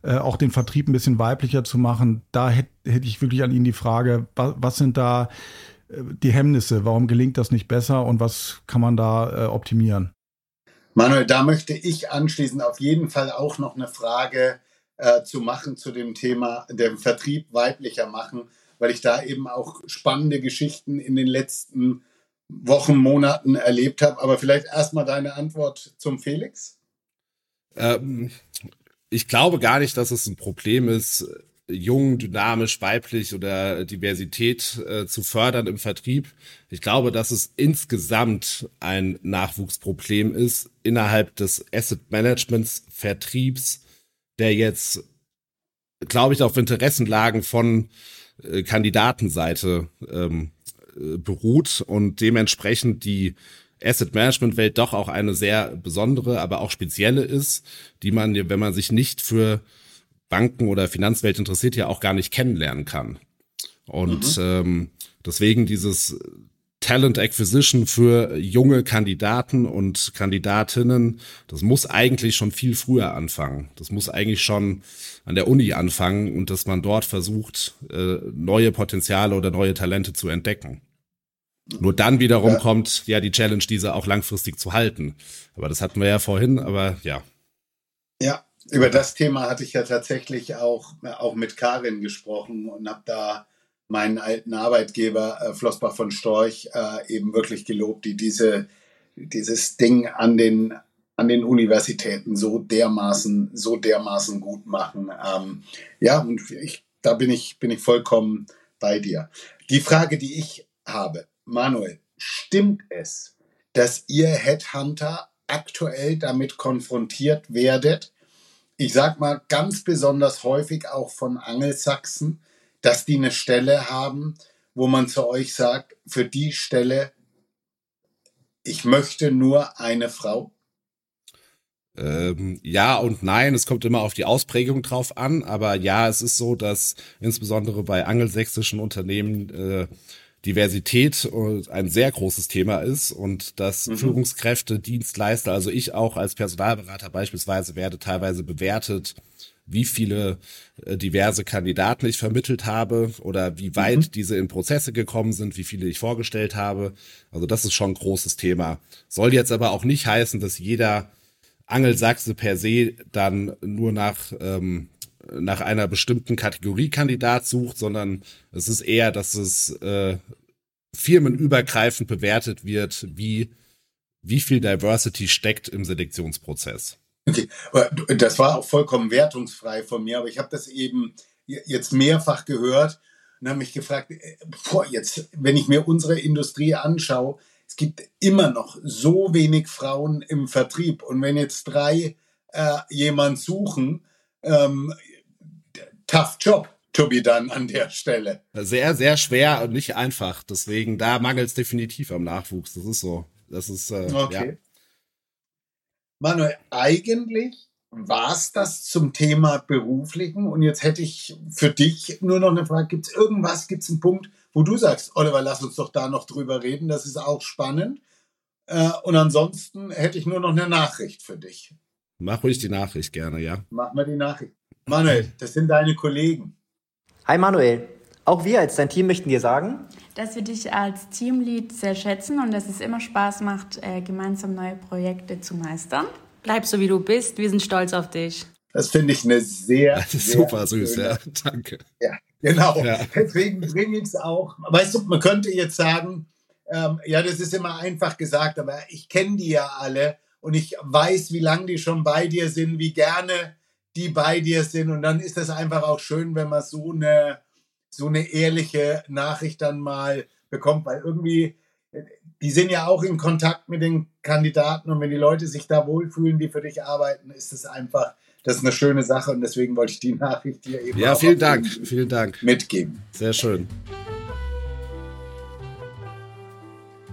äh, auch den Vertrieb ein bisschen weiblicher zu machen. Da hätte hätt ich wirklich an ihn die Frage, was, was sind da äh, die Hemmnisse? Warum gelingt das nicht besser und was kann man da optimieren? Manuel, da möchte ich anschließend auf jeden Fall auch noch eine Frage äh, zu machen zu dem Thema dem Vertrieb weiblicher machen, weil ich da eben auch spannende Geschichten in den letzten Wochen, Monaten erlebt habe. Aber vielleicht erstmal deine Antwort zum Felix. Ähm, ich glaube gar nicht, dass es ein Problem ist, jung, dynamisch, weiblich oder Diversität äh, zu fördern im Vertrieb. Ich glaube, dass es insgesamt ein Nachwuchsproblem ist innerhalb des Asset Managements, Vertriebs, der jetzt, glaube ich, auf Interessenlagen von äh, Kandidatenseite ähm, äh, beruht und dementsprechend die Asset Management Welt doch auch eine sehr besondere, aber auch spezielle ist, die man, wenn man sich nicht für Banken oder Finanzwelt interessiert, ja auch gar nicht kennenlernen kann. Und mhm. ähm, deswegen dieses Talent Acquisition für junge Kandidaten und Kandidatinnen, das muss eigentlich schon viel früher anfangen. Das muss eigentlich schon an der Uni anfangen und dass man dort versucht, äh, neue Potenziale oder neue Talente zu entdecken. Nur dann wiederum ja. kommt ja die Challenge, diese auch langfristig zu halten. Aber das hatten wir ja vorhin, aber ja. Ja, über das Thema hatte ich ja tatsächlich auch, auch mit Karin gesprochen und habe da meinen alten Arbeitgeber äh, Flossbach von Storch äh, eben wirklich gelobt, die diese, dieses Ding an den, an den Universitäten so dermaßen, so dermaßen gut machen. Ähm, ja, und ich, da bin ich, bin ich vollkommen bei dir. Die Frage, die ich habe, Manuel, stimmt es, dass ihr Headhunter aktuell damit konfrontiert werdet, ich sag mal ganz besonders häufig auch von Angelsachsen, dass die eine Stelle haben, wo man zu euch sagt, für die Stelle, ich möchte nur eine Frau? Ähm, ja und nein, es kommt immer auf die Ausprägung drauf an, aber ja, es ist so, dass insbesondere bei angelsächsischen Unternehmen äh, Diversität ein sehr großes Thema ist und dass mhm. Führungskräfte, Dienstleister, also ich auch als Personalberater beispielsweise werde teilweise bewertet, wie viele äh, diverse Kandidaten ich vermittelt habe oder wie weit mhm. diese in Prozesse gekommen sind, wie viele ich vorgestellt habe. Also das ist schon ein großes Thema. Soll jetzt aber auch nicht heißen, dass jeder Angelsachse per se dann nur nach ähm, nach einer bestimmten Kategorie Kandidat sucht, sondern es ist eher, dass es äh, firmenübergreifend bewertet wird, wie, wie viel Diversity steckt im Selektionsprozess. Okay, das war auch vollkommen wertungsfrei von mir, aber ich habe das eben jetzt mehrfach gehört und habe mich gefragt, äh, boah, jetzt, wenn ich mir unsere Industrie anschaue, es gibt immer noch so wenig Frauen im Vertrieb und wenn jetzt drei äh, jemand suchen, ähm, tough job to be done an der Stelle. Sehr, sehr schwer und nicht einfach. Deswegen, da mangelt es definitiv am Nachwuchs. Das ist so. Das ist, äh, okay. Ja. Manuel, eigentlich war es das zum Thema Beruflichen. Und jetzt hätte ich für dich nur noch eine Frage. Gibt es irgendwas, gibt es einen Punkt, wo du sagst, Oliver, lass uns doch da noch drüber reden. Das ist auch spannend. Äh, und ansonsten hätte ich nur noch eine Nachricht für dich. Mach ruhig die Nachricht gerne, ja. Mach mal die Nachricht. Manuel, das sind deine Kollegen. Hi Manuel, auch wir als dein Team möchten dir sagen, dass wir dich als Teamlead sehr schätzen und dass es immer Spaß macht, äh, gemeinsam neue Projekte zu meistern. Bleib so wie du bist, wir sind stolz auf dich. Das finde ich eine sehr, das ist super süß, ja. Danke. Ja, genau. Ja. Deswegen bringe ich es auch. Weißt du, man könnte jetzt sagen, ähm, ja, das ist immer einfach gesagt, aber ich kenne die ja alle und ich weiß, wie lange die schon bei dir sind, wie gerne die bei dir sind. Und dann ist das einfach auch schön, wenn man so eine, so eine ehrliche Nachricht dann mal bekommt, weil irgendwie, die sind ja auch in Kontakt mit den Kandidaten und wenn die Leute sich da wohlfühlen, die für dich arbeiten, ist es einfach, das ist eine schöne Sache und deswegen wollte ich die Nachricht dir eben Ja, vielen Dank, vielen Dank. Mitgeben. Sehr schön.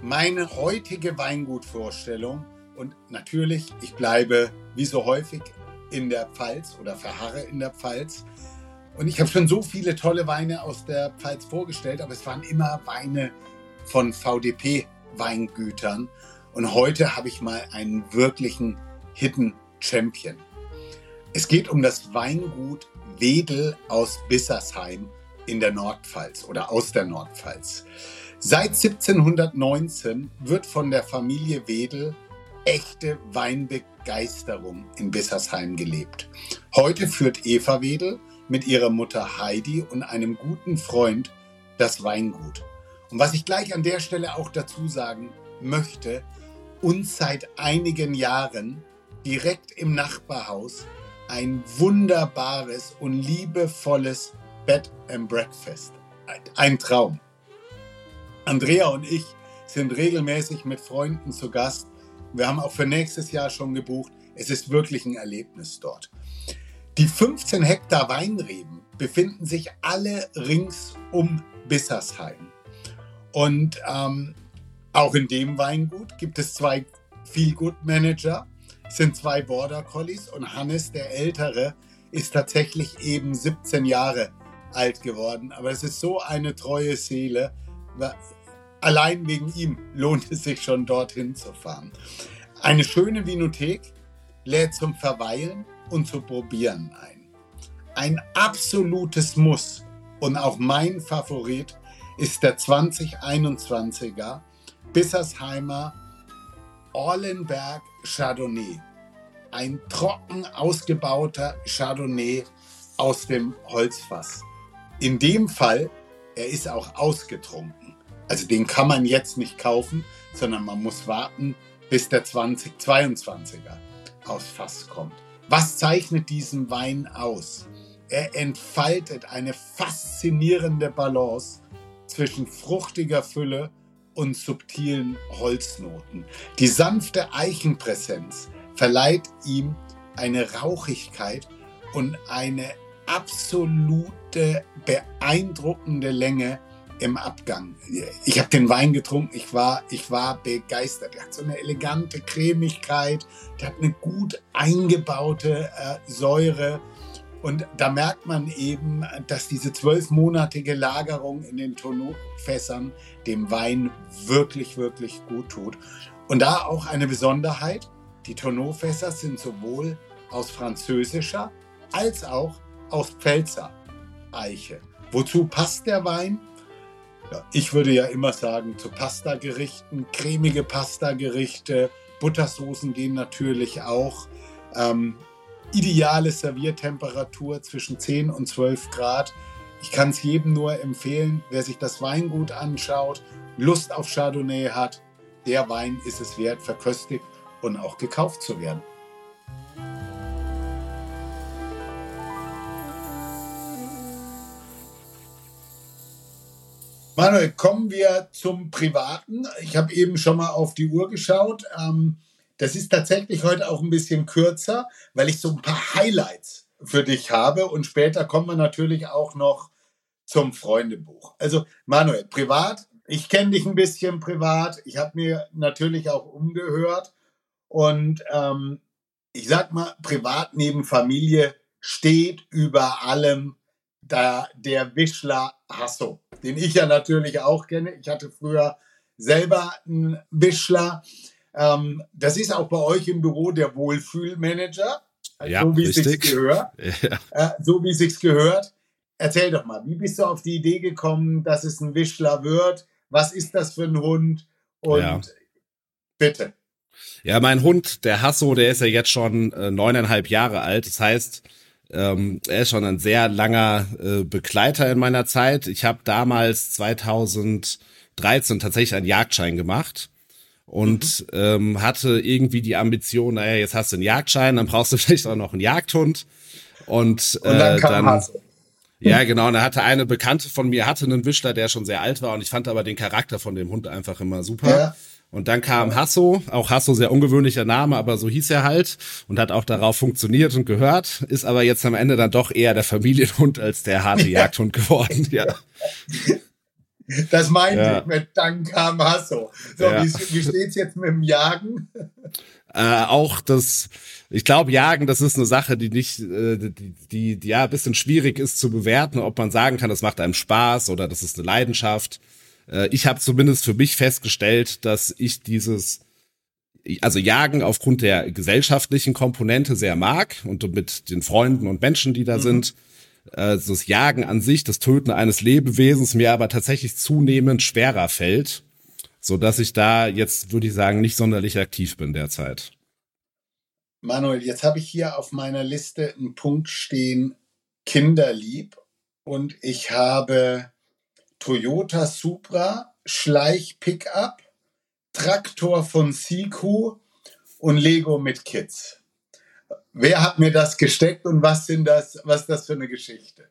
Meine heutige Weingutvorstellung und natürlich, ich bleibe wie so häufig in der Pfalz oder verharre in der Pfalz. Und ich habe schon so viele tolle Weine aus der Pfalz vorgestellt, aber es waren immer Weine von VDP-Weingütern. Und heute habe ich mal einen wirklichen Hidden Champion. Es geht um das Weingut Wedel aus Bissersheim in der Nordpfalz oder aus der Nordpfalz. Seit 1719 wird von der Familie Wedel echte Weinbegeisterung in Bissersheim gelebt. Heute führt Eva Wedel mit ihrer Mutter Heidi und einem guten Freund das Weingut. Und was ich gleich an der Stelle auch dazu sagen möchte, uns seit einigen Jahren direkt im Nachbarhaus ein wunderbares und liebevolles Bed and Breakfast. Ein Traum. Andrea und ich sind regelmäßig mit Freunden zu Gast. Wir haben auch für nächstes Jahr schon gebucht. Es ist wirklich ein Erlebnis dort. Die 15 Hektar Weinreben befinden sich alle rings um Bissersheim. Und ähm, auch in dem Weingut gibt es zwei Feel-Good-Manager, sind zwei Border Collies und Hannes, der Ältere, ist tatsächlich eben 17 Jahre alt geworden. Aber es ist so eine treue Seele. Allein wegen ihm lohnt es sich schon dorthin zu fahren. Eine schöne Vinothek lädt zum Verweilen und zu probieren ein. Ein absolutes Muss und auch mein Favorit ist der 2021er Bissersheimer Orlenberg Chardonnay. Ein trocken ausgebauter Chardonnay aus dem Holzfass. In dem Fall, er ist auch ausgetrunken. Also den kann man jetzt nicht kaufen, sondern man muss warten, bis der 2022er aus Fass kommt. Was zeichnet diesen Wein aus? Er entfaltet eine faszinierende Balance zwischen fruchtiger Fülle und subtilen Holznoten. Die sanfte Eichenpräsenz verleiht ihm eine Rauchigkeit und eine absolute beeindruckende Länge im Abgang. Ich habe den Wein getrunken, ich war, ich war begeistert. Er hat so eine elegante Cremigkeit, der hat eine gut eingebaute äh, Säure. Und da merkt man eben, dass diese zwölfmonatige Lagerung in den Tonneaufässern dem Wein wirklich, wirklich gut tut. Und da auch eine Besonderheit, die Tonneaufässer sind sowohl aus französischer als auch aus Pfälzer Eiche. Wozu passt der Wein? Ja, ich würde ja immer sagen, zu Pasta-Gerichten, cremige Pasta-Gerichte, Buttersoßen gehen natürlich auch. Ähm, ideale Serviertemperatur zwischen 10 und 12 Grad. Ich kann es jedem nur empfehlen, wer sich das Weingut anschaut, Lust auf Chardonnay hat, der Wein ist es wert, verköstigt und auch gekauft zu werden. Manuel, kommen wir zum Privaten. Ich habe eben schon mal auf die Uhr geschaut. Ähm, das ist tatsächlich heute auch ein bisschen kürzer, weil ich so ein paar Highlights für dich habe. Und später kommen wir natürlich auch noch zum Freundebuch. Also Manuel, privat, ich kenne dich ein bisschen privat. Ich habe mir natürlich auch umgehört. Und ähm, ich sag mal, privat neben Familie steht über allem da der Wischler Hasso, den ich ja natürlich auch kenne. Ich hatte früher selber einen Wischler. Ähm, das ist auch bei euch im Büro der Wohlfühlmanager, ja, so wie es sich gehört. Ja. Äh, so wie es sich gehört. Erzähl doch mal, wie bist du auf die Idee gekommen, dass es ein Wischler wird? Was ist das für ein Hund? Und Ja. bitte. Ja, mein Hund, der Hasso, der ist ja jetzt schon äh, neuneinhalb Jahre alt. Das heißt, ähm, er ist schon ein sehr langer äh, Begleiter in meiner Zeit. Ich habe damals 2013 tatsächlich einen Jagdschein gemacht und ähm, hatte irgendwie die Ambition, naja, jetzt hast du einen Jagdschein, dann brauchst du vielleicht auch noch einen Jagdhund. Und, Und dann äh, dann ja, genau. Und da hatte eine Bekannte von mir, hatte einen Wischler, der schon sehr alt war und ich fand aber den Charakter von dem Hund einfach immer super. Ja. Und dann kam Hasso, auch Hasso, sehr ungewöhnlicher Name, aber so hieß er halt und hat auch darauf funktioniert und gehört, ist aber jetzt am Ende dann doch eher der Familienhund als der harte Jagdhund geworden, ja. Das meinte Ja. ich mit Dankam Hasso. So, Ja. wie, wie steht's jetzt mit dem Jagen? Äh, auch das, ich glaube, Jagen, das ist eine Sache, die nicht, äh, die, die, die ja ein bisschen schwierig ist zu bewerten, ob man sagen kann, das macht einem Spaß oder das ist eine Leidenschaft. Äh, ich habe zumindest für mich festgestellt, dass ich dieses, also Jagen aufgrund der gesellschaftlichen Komponente sehr mag und mit den Freunden und Menschen, die da sind. Äh, das Jagen an sich, das Töten eines Lebewesens mir aber tatsächlich zunehmend schwerer fällt, so dass ich da jetzt, würde ich sagen, nicht sonderlich aktiv bin derzeit. Manuel, jetzt habe ich hier auf meiner Liste einen Punkt stehen, Kinderlieb. Und ich habe Toyota Supra, Schleich Pickup, Traktor von Siku und Lego mit Kids. Wer hat mir das gesteckt und was sind das, was ist das für eine Geschichte?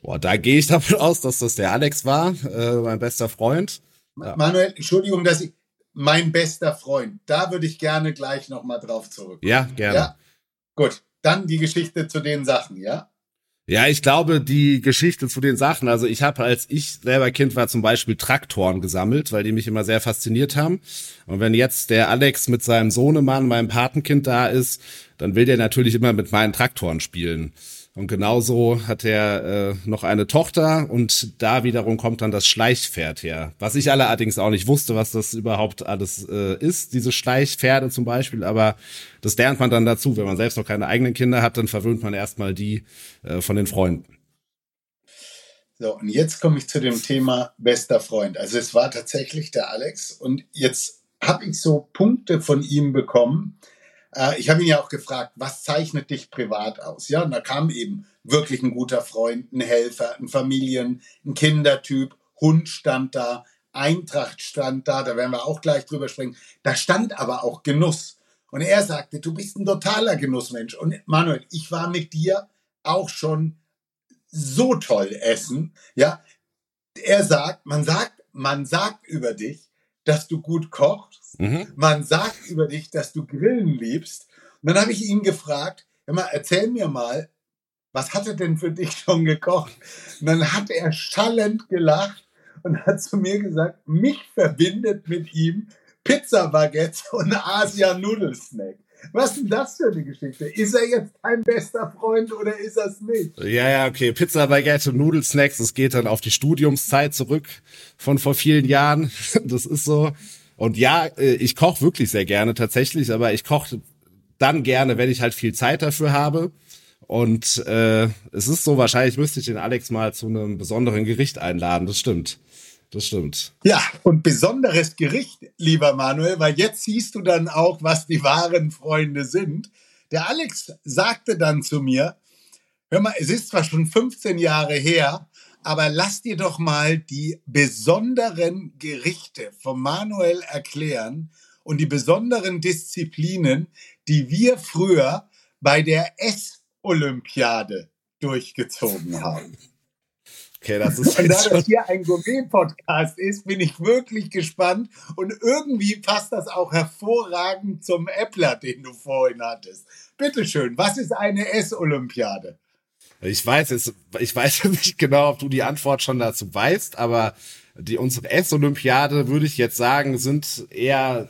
Boah, da gehe ich davon aus, dass das der Alex war, äh, mein bester Freund. Ja. Manuel, Entschuldigung, dass ich, mein bester Freund, da würde ich gerne gleich nochmal drauf zurück. Ja, gerne. Ja? Gut, dann die Geschichte zu den Sachen, ja? Ja, ich glaube, die Geschichte zu den Sachen, also ich habe, als ich selber Kind war, zum Beispiel Traktoren gesammelt, weil die mich immer sehr fasziniert haben. Und wenn jetzt der Alex mit seinem Sohnemann, meinem Patenkind da ist, dann will der natürlich immer mit meinen Traktoren spielen. Und genauso hat er äh, noch eine Tochter und da wiederum kommt dann das Schleichpferd her. Was ich allerdings auch nicht wusste, was das überhaupt alles äh, ist, diese Schleichpferde zum Beispiel, aber das lernt man dann dazu. Wenn man selbst noch keine eigenen Kinder hat, dann verwöhnt man erstmal die äh, von den Freunden. So, und jetzt komme ich zu dem Thema bester Freund. Also es war tatsächlich der Alex und jetzt habe ich so Punkte von ihm bekommen. Äh, ich habe ihn ja auch gefragt, was zeichnet dich privat aus? Ja, und da kam eben wirklich ein guter Freund, ein Helfer, ein Familien, ein Kindertyp, Hund stand da, Eintracht stand da, da werden wir auch gleich drüber sprechen. Da stand aber auch Genuss. Und er sagte, du bist ein totaler Genussmensch. Und Manuel, ich war mit dir auch schon so toll essen. Ja, er sagt, man sagt, man sagt über dich, dass du gut kochst. Mhm. Man sagt über dich, dass du Grillen liebst. Und dann habe ich ihn gefragt, mal, erzähl mir mal, was hat er denn für dich schon gekocht? Und dann hat er schallend gelacht und hat zu mir gesagt, mich verbindet mit ihm Pizza Baguette und Asia Nudelsnack. Was ist denn das für eine Geschichte? Ist er jetzt dein bester Freund oder ist er es nicht? Ja, ja, okay. Pizza, Baguette, Nudelsnacks, das geht dann auf die Studiumszeit zurück von vor vielen Jahren. Das ist so. Und ja, äh, ich koche wirklich sehr gerne tatsächlich, aber ich koche dann gerne, wenn ich halt viel Zeit dafür habe. Und äh, es ist so, wahrscheinlich müsste ich den Alex mal zu einem besonderen Gericht einladen. Das stimmt. Das stimmt. Ja, und besonderes Gericht, lieber Manuel, weil jetzt siehst du dann auch, was die wahren Freunde sind. Der Alex sagte dann zu mir, hör mal, es ist zwar schon 15 Jahre her, aber lass dir doch mal die besonderen Gerichte von Manuel erklären und die besonderen Disziplinen, die wir früher bei der Ess-Olympiade durchgezogen haben. Okay, das ist Und da das hier ein Gourmet-Podcast ist, bin ich wirklich gespannt. Und irgendwie passt das auch hervorragend zum Äppler, den du vorhin hattest. Bitteschön, was ist eine Ess-Olympiade? ich weiß jetzt, ich weiß nicht genau, ob du die Antwort schon dazu weißt, aber die unsere Ess-Olympiade, würde ich jetzt sagen, sind eher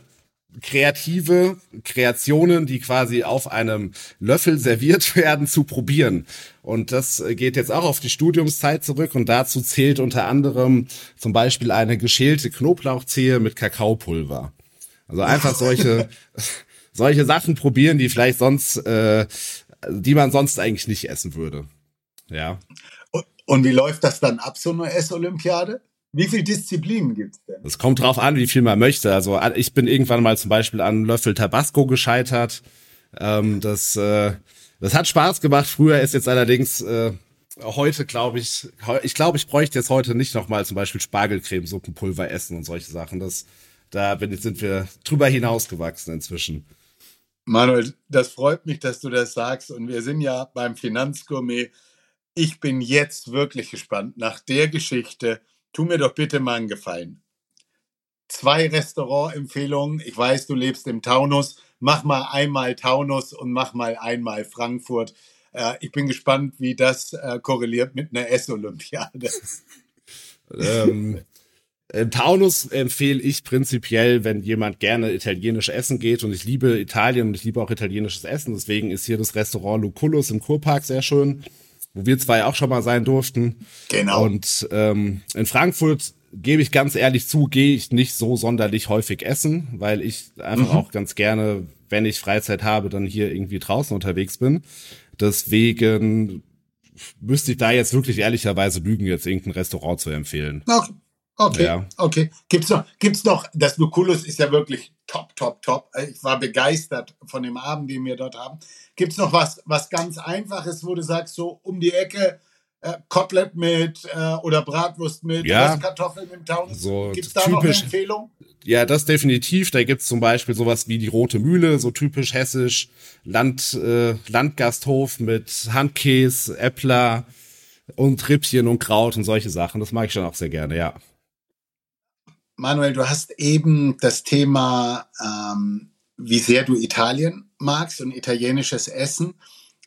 kreative Kreationen, die quasi auf einem Löffel serviert werden, zu probieren. Und das geht jetzt auch auf die Studiumszeit zurück und dazu zählt unter anderem zum Beispiel eine geschälte Knoblauchzehe mit Kakaopulver. Also einfach solche, solche Sachen probieren, die vielleicht sonst, äh, die man sonst eigentlich nicht essen würde. Ja. Und, und wie läuft das dann ab, so eine Ess-Olympiade? Wie viele Disziplinen gibt es denn? Es kommt drauf an, wie viel man möchte. Also ich bin irgendwann mal zum Beispiel an Löffel Tabasco gescheitert. Ähm, das, äh, das hat Spaß gemacht. Früher ist jetzt allerdings äh, heute, glaube ich, ich glaube, ich bräuchte jetzt heute nicht noch mal zum Beispiel Spargelcremesuppenpulver essen und solche Sachen. Das, da bin, sind wir drüber hinausgewachsen inzwischen. Manuel, das freut mich, dass du das sagst. Und wir sind ja beim Finanzgourmet. Ich bin jetzt wirklich gespannt nach der Geschichte. Tu mir doch bitte mal einen Gefallen. Zwei Restaurantempfehlungen. Ich weiß, du lebst im Taunus. Mach mal einmal Taunus und mach mal einmal Frankfurt. Äh, ich bin gespannt, wie das äh, korreliert mit einer Ess-Olympiade. ähm, in Taunus empfehle ich prinzipiell, wenn jemand gerne italienisch essen geht und ich liebe Italien und ich liebe auch italienisches Essen, deswegen ist hier das Restaurant Lucullus im Kurpark sehr schön, wo wir zwei auch schon mal sein durften. Genau. Und ähm, in Frankfurt gebe ich ganz ehrlich zu, gehe ich nicht so sonderlich häufig essen, weil ich einfach Mhm. auch ganz gerne, wenn ich Freizeit habe, dann hier irgendwie draußen unterwegs bin. Deswegen müsste ich da jetzt wirklich ehrlicherweise lügen, jetzt irgendein Restaurant zu empfehlen. Okay. Okay, Ja. okay. Gibt's noch, gibt's noch, das Lucullus ist ja wirklich top, top, top. Ich war begeistert von dem Abend, den wir dort haben. Gibt's noch was, was ganz Einfaches, wo du sagst, so um die Ecke, äh, Kotelett mit äh, oder Bratwurst mit, Ja. Röstkartoffeln im Taunus? So Gibt's da noch eine typisch- Empfehlung? Ja, das definitiv. Da gibt's zum Beispiel sowas wie die Rote Mühle, so typisch hessisch, Land, äh, Landgasthof mit Handkäse, Äppler und Rippchen und Kraut und solche Sachen. Das mag ich schon auch sehr gerne, ja. Manuel, du hast eben das Thema, ähm, wie sehr du Italien magst und italienisches Essen.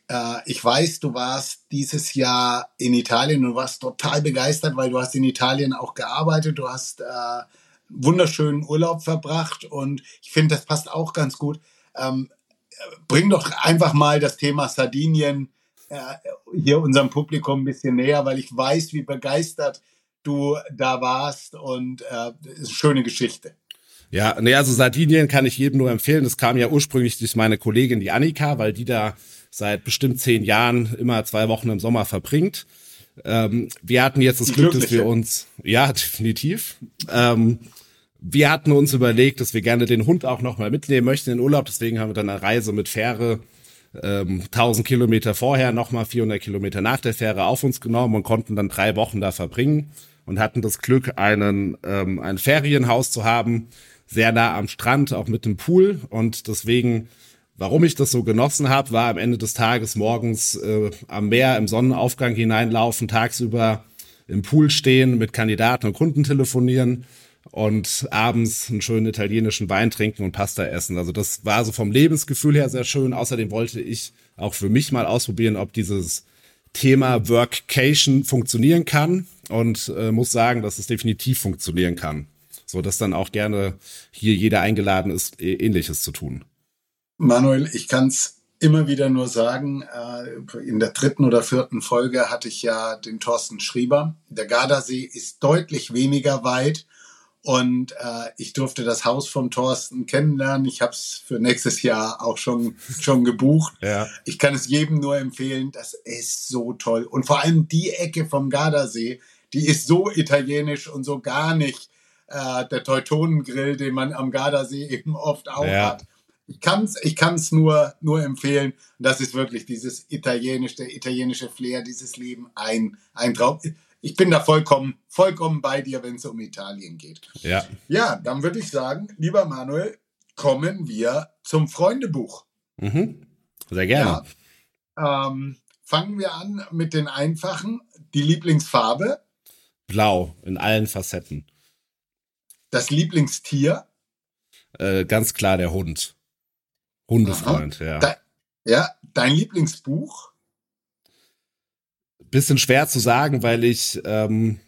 Äh, ich weiß, du warst dieses Jahr in Italien und warst total begeistert, weil du hast in Italien auch gearbeitet. Du hast äh, wunderschönen Urlaub verbracht und ich finde, das passt auch ganz gut. Ähm, bring doch einfach mal das Thema Sardinien äh, hier unserem Publikum ein bisschen näher, weil ich weiß, wie begeistert du da warst und äh, ist eine schöne Geschichte. Ja, nee, also Sardinien kann ich jedem nur empfehlen. Das kam ja ursprünglich durch meine Kollegin, die Annika, weil die da seit bestimmt zehn Jahren immer zwei Wochen im Sommer verbringt. Ähm, wir hatten jetzt das Glück, dass wir uns, ja, definitiv. Ähm, wir hatten uns überlegt, dass wir gerne den Hund auch nochmal mitnehmen möchten in Urlaub. Deswegen haben wir dann eine Reise mit Fähre ähm, 1000 Kilometer vorher, nochmal 400 Kilometer nach der Fähre auf uns genommen und konnten dann drei Wochen da verbringen und hatten das Glück, einen, ähm, ein Ferienhaus zu haben, sehr nah am Strand, auch mit dem Pool. Und deswegen, warum ich das so genossen habe, war am Ende des Tages morgens äh, am Meer im Sonnenaufgang hineinlaufen, tagsüber im Pool stehen, mit Kandidaten und Kunden telefonieren und abends einen schönen italienischen Wein trinken und Pasta essen. Also das war so vom Lebensgefühl her sehr schön. Außerdem wollte ich auch für mich mal ausprobieren, ob dieses Thema Workcation funktionieren kann und äh, muss sagen, dass es definitiv funktionieren kann. So dass dann auch gerne hier jeder eingeladen ist, äh, ähnliches zu tun. Manuel, ich kann es immer wieder nur sagen, äh, in der dritten oder vierten Folge hatte ich ja den Thorsten Schrieber. Der Gardasee ist deutlich weniger weit und äh, ich durfte das Haus vom Thorsten kennenlernen. Ich habe es für nächstes Jahr auch schon, schon gebucht. Ja. Ich kann es jedem nur empfehlen, das ist so toll. Und vor allem die Ecke vom Gardasee, die ist so italienisch und so gar nicht äh, der Teutonengrill, den man am Gardasee eben oft auch Ja. hat. Ich kann es ich kann's nur, nur empfehlen. Das ist wirklich dieses italienische, der italienische Flair, dieses Leben, ein, ein Traum. Ich bin da vollkommen, vollkommen bei dir, wenn es um Italien geht. Ja. Ja, dann würde ich sagen, lieber Manuel, kommen wir zum Freundebuch. Mhm. Sehr gerne. Ähm, fangen wir an mit den einfachen. Die Lieblingsfarbe, Blau in allen Facetten. das Lieblingstier, Äh, ganz klar der Hund. Hundefreund, ja. de ja, dein Lieblingsbuch, Bisschen schwer zu sagen, weil ich ähm,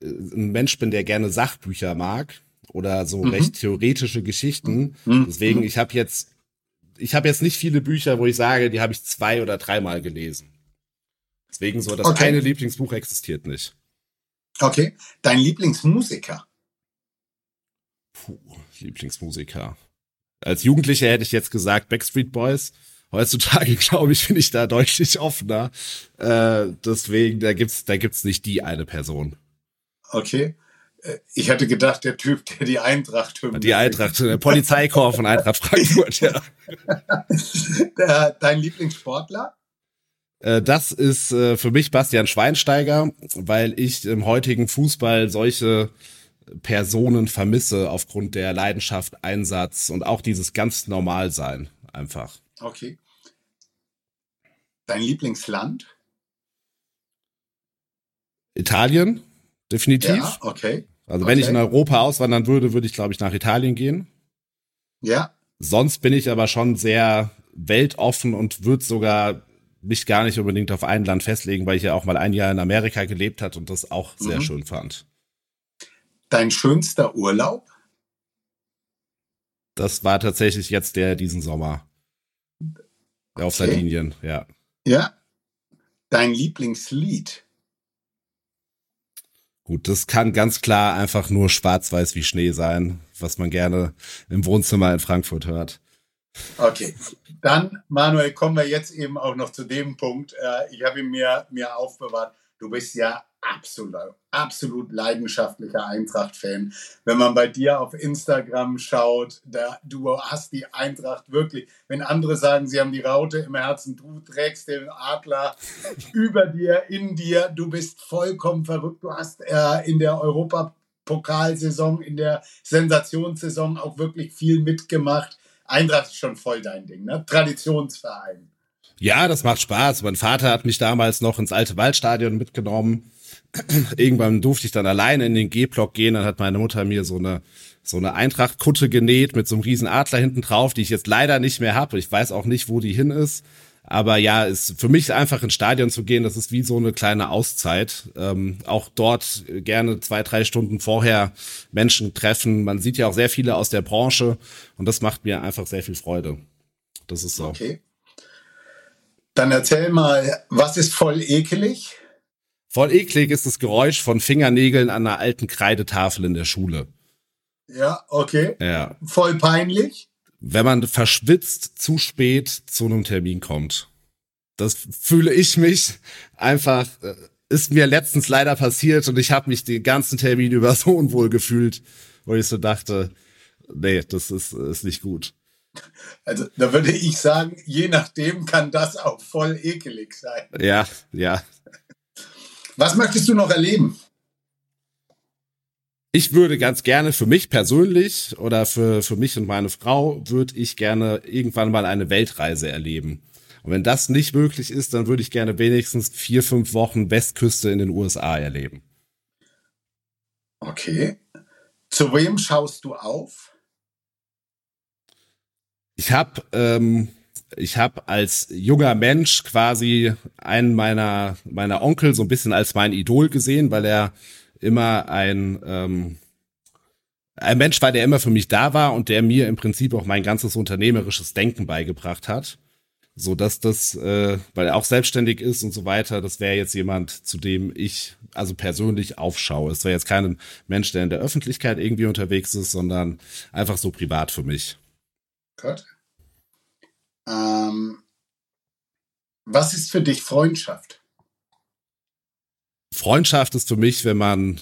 ein Mensch bin, der gerne Sachbücher mag oder so Mhm. recht theoretische Geschichten. Mhm. Deswegen, ich habe jetzt, ich habe jetzt nicht viele Bücher, wo ich sage, die habe ich zwei oder dreimal gelesen. Deswegen so, das Okay. eine Lieblingsbuch existiert nicht. Okay, dein Lieblingsmusiker, Puh, Lieblingsmusiker. Als Jugendlicher hätte ich jetzt gesagt Backstreet Boys. Heutzutage, glaube ich, bin ich da deutlich offener. Äh, deswegen, da gibt's, da gibt's nicht die eine Person. okay. Äh, Ich hätte gedacht, der Typ, der die Eintracht hymne Die Eintracht, der Polizeikorps von Eintracht Frankfurt, ja. Dein Lieblingssportler, Das ist äh, für mich Bastian Schweinsteiger, weil ich im heutigen Fußball solche Personen vermisse aufgrund der Leidenschaft, Einsatz und auch dieses ganz Normalsein einfach. okay. Dein Lieblingsland, Italien, definitiv. ja, okay. Also wenn ich Okay. in Europa auswandern würde, würde ich, glaube ich, nach Italien gehen. Ja, Sonst bin ich aber schon sehr weltoffen und würde sogar mich gar nicht unbedingt auf ein Land festlegen, weil ich ja auch mal ein Jahr in Amerika gelebt hat und das auch sehr Mhm. schön fand. Dein schönster Urlaub? Das war tatsächlich jetzt der diesen Sommer. Okay. Auf Sardinien, ja. Ja. Dein Lieblingslied? Gut, das kann ganz klar einfach nur schwarz-weiß wie Schnee sein, was man gerne im Wohnzimmer in Frankfurt hört. Okay, dann Manuel, kommen wir jetzt eben auch noch zu dem Punkt. Äh, ich habe ihn mir, mir aufbewahrt. Du bist ja absolut, absolut leidenschaftlicher Eintracht-Fan. Wenn man bei dir auf Instagram schaut, da, du hast die Eintracht wirklich, wenn andere sagen, sie haben die Raute im Herzen, du trägst den Adler über dir, in dir, du bist vollkommen verrückt. Du hast äh, in der Europapokalsaison, in der Sensationssaison auch wirklich viel mitgemacht. Eintracht ist schon voll dein Ding, ne? Traditionsverein. Ja, das macht Spaß. Mein Vater hat mich damals noch ins alte Waldstadion mitgenommen. Irgendwann durfte ich dann alleine in den G-Block gehen. Dann hat meine Mutter mir so eine so eine Eintracht-Kutte genäht mit so einem riesen Adler hinten drauf, die ich jetzt leider nicht mehr habe. Ich weiß auch nicht, wo die hin ist. Aber ja, ist für mich einfach ins Stadion zu gehen, das ist wie so eine kleine Auszeit. Ähm, auch dort gerne zwei, drei Stunden vorher Menschen treffen. Man sieht ja auch sehr viele aus der Branche und das macht mir einfach sehr viel Freude. Das ist so. Okay. Dann erzähl mal, was ist voll ekelig? Voll eklig ist das Geräusch von Fingernägeln an einer alten Kreidetafel in der Schule. Ja, okay. Ja. Voll peinlich? Wenn man verschwitzt zu spät zu einem Termin kommt. Das fühle ich mich einfach, äh, ist mir letztens leider passiert und ich habe mich den ganzen Termin über so unwohl gefühlt, wo ich so dachte, nee, das ist, ist nicht gut. Also da würde ich sagen, je nachdem kann das auch voll ekelig sein. Ja, ja. Was möchtest du noch erleben? Ich würde ganz gerne für mich persönlich oder für, für mich und meine Frau würde ich gerne irgendwann mal eine Weltreise erleben. Und wenn das nicht möglich ist, dann würde ich gerne wenigstens vier, fünf Wochen Westküste in den USA erleben. Okay. Zu wem schaust du auf? Ich habe ähm, ich habe als junger Mensch quasi einen meiner meiner Onkel so ein bisschen als mein Idol gesehen, weil er immer ein ähm, ein Mensch war, der immer für mich da war und der mir im Prinzip auch mein ganzes unternehmerisches Denken beigebracht hat, so dass das, äh, weil er auch selbstständig ist und so weiter, das wäre jetzt jemand, zu dem ich also persönlich aufschaue. Es wäre jetzt kein Mensch, der in der Öffentlichkeit irgendwie unterwegs ist, sondern einfach so privat für mich. Gut. Ähm, was ist für dich Freundschaft? Freundschaft ist für mich, wenn man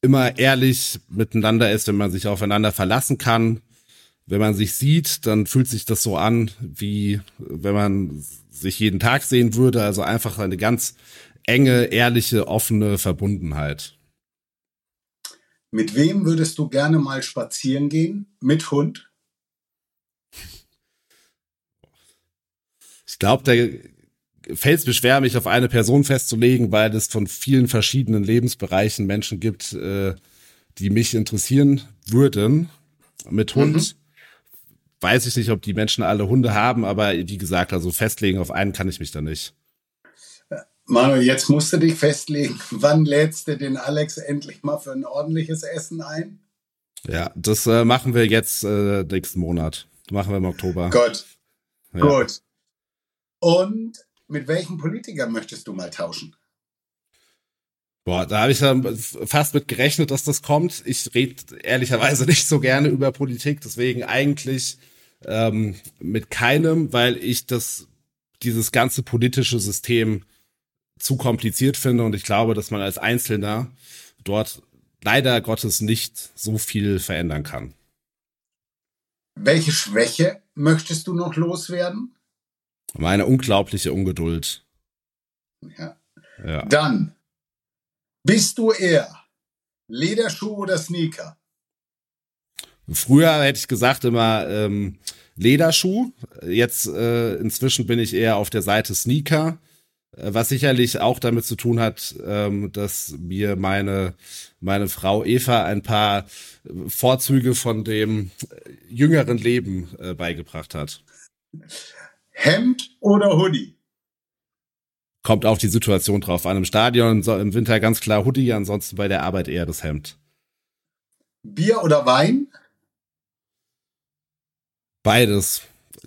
immer ehrlich miteinander ist, wenn man sich aufeinander verlassen kann. Wenn man sich sieht, dann fühlt sich das so an, wie wenn man sich jeden Tag sehen würde. Also einfach eine ganz enge, ehrliche, offene Verbundenheit. Mit wem würdest du gerne mal spazieren gehen? Mit Hund? Ich glaube, da fällt es mir schwer, mich auf eine Person festzulegen, weil es von vielen verschiedenen Lebensbereichen Menschen gibt, äh, die mich interessieren würden. Mit Hund mhm. weiß ich nicht, ob die Menschen alle Hunde haben, aber wie gesagt, also festlegen auf einen kann ich mich da nicht. Manuel, jetzt musst du dich festlegen. Wann lädst du den Alex endlich mal für ein ordentliches Essen ein? Ja, das äh, machen wir jetzt äh, nächsten Monat. Machen wir im Oktober. Gut. Ja. Gut. Und mit welchem Politiker möchtest du mal tauschen? Boah, da habe ich ja fast mit gerechnet, dass das kommt. Ich rede ehrlicherweise nicht so gerne über Politik, deswegen eigentlich ähm, mit keinem, weil ich das dieses ganze politische System zu kompliziert finde und ich glaube, dass man als Einzelner dort leider Gottes nicht so viel verändern kann. Welche Schwäche möchtest du noch loswerden? Meine unglaubliche Ungeduld. Ja. ja. Dann bist du eher Lederschuh oder Sneaker? Früher hätte ich gesagt immer ähm, Lederschuh. Jetzt äh, inzwischen bin ich eher auf der Seite Sneaker, äh, was sicherlich auch damit zu tun hat, ähm, dass mir meine meine Frau Eva ein paar Vorzüge von dem jüngeren Leben äh, beigebracht hat. Hemd oder Hoodie? kommt auf die Situation drauf an. Im Stadion im Winter ganz klar Hoodie, ansonsten bei der Arbeit eher das Hemd. Bier oder Wein? Beides.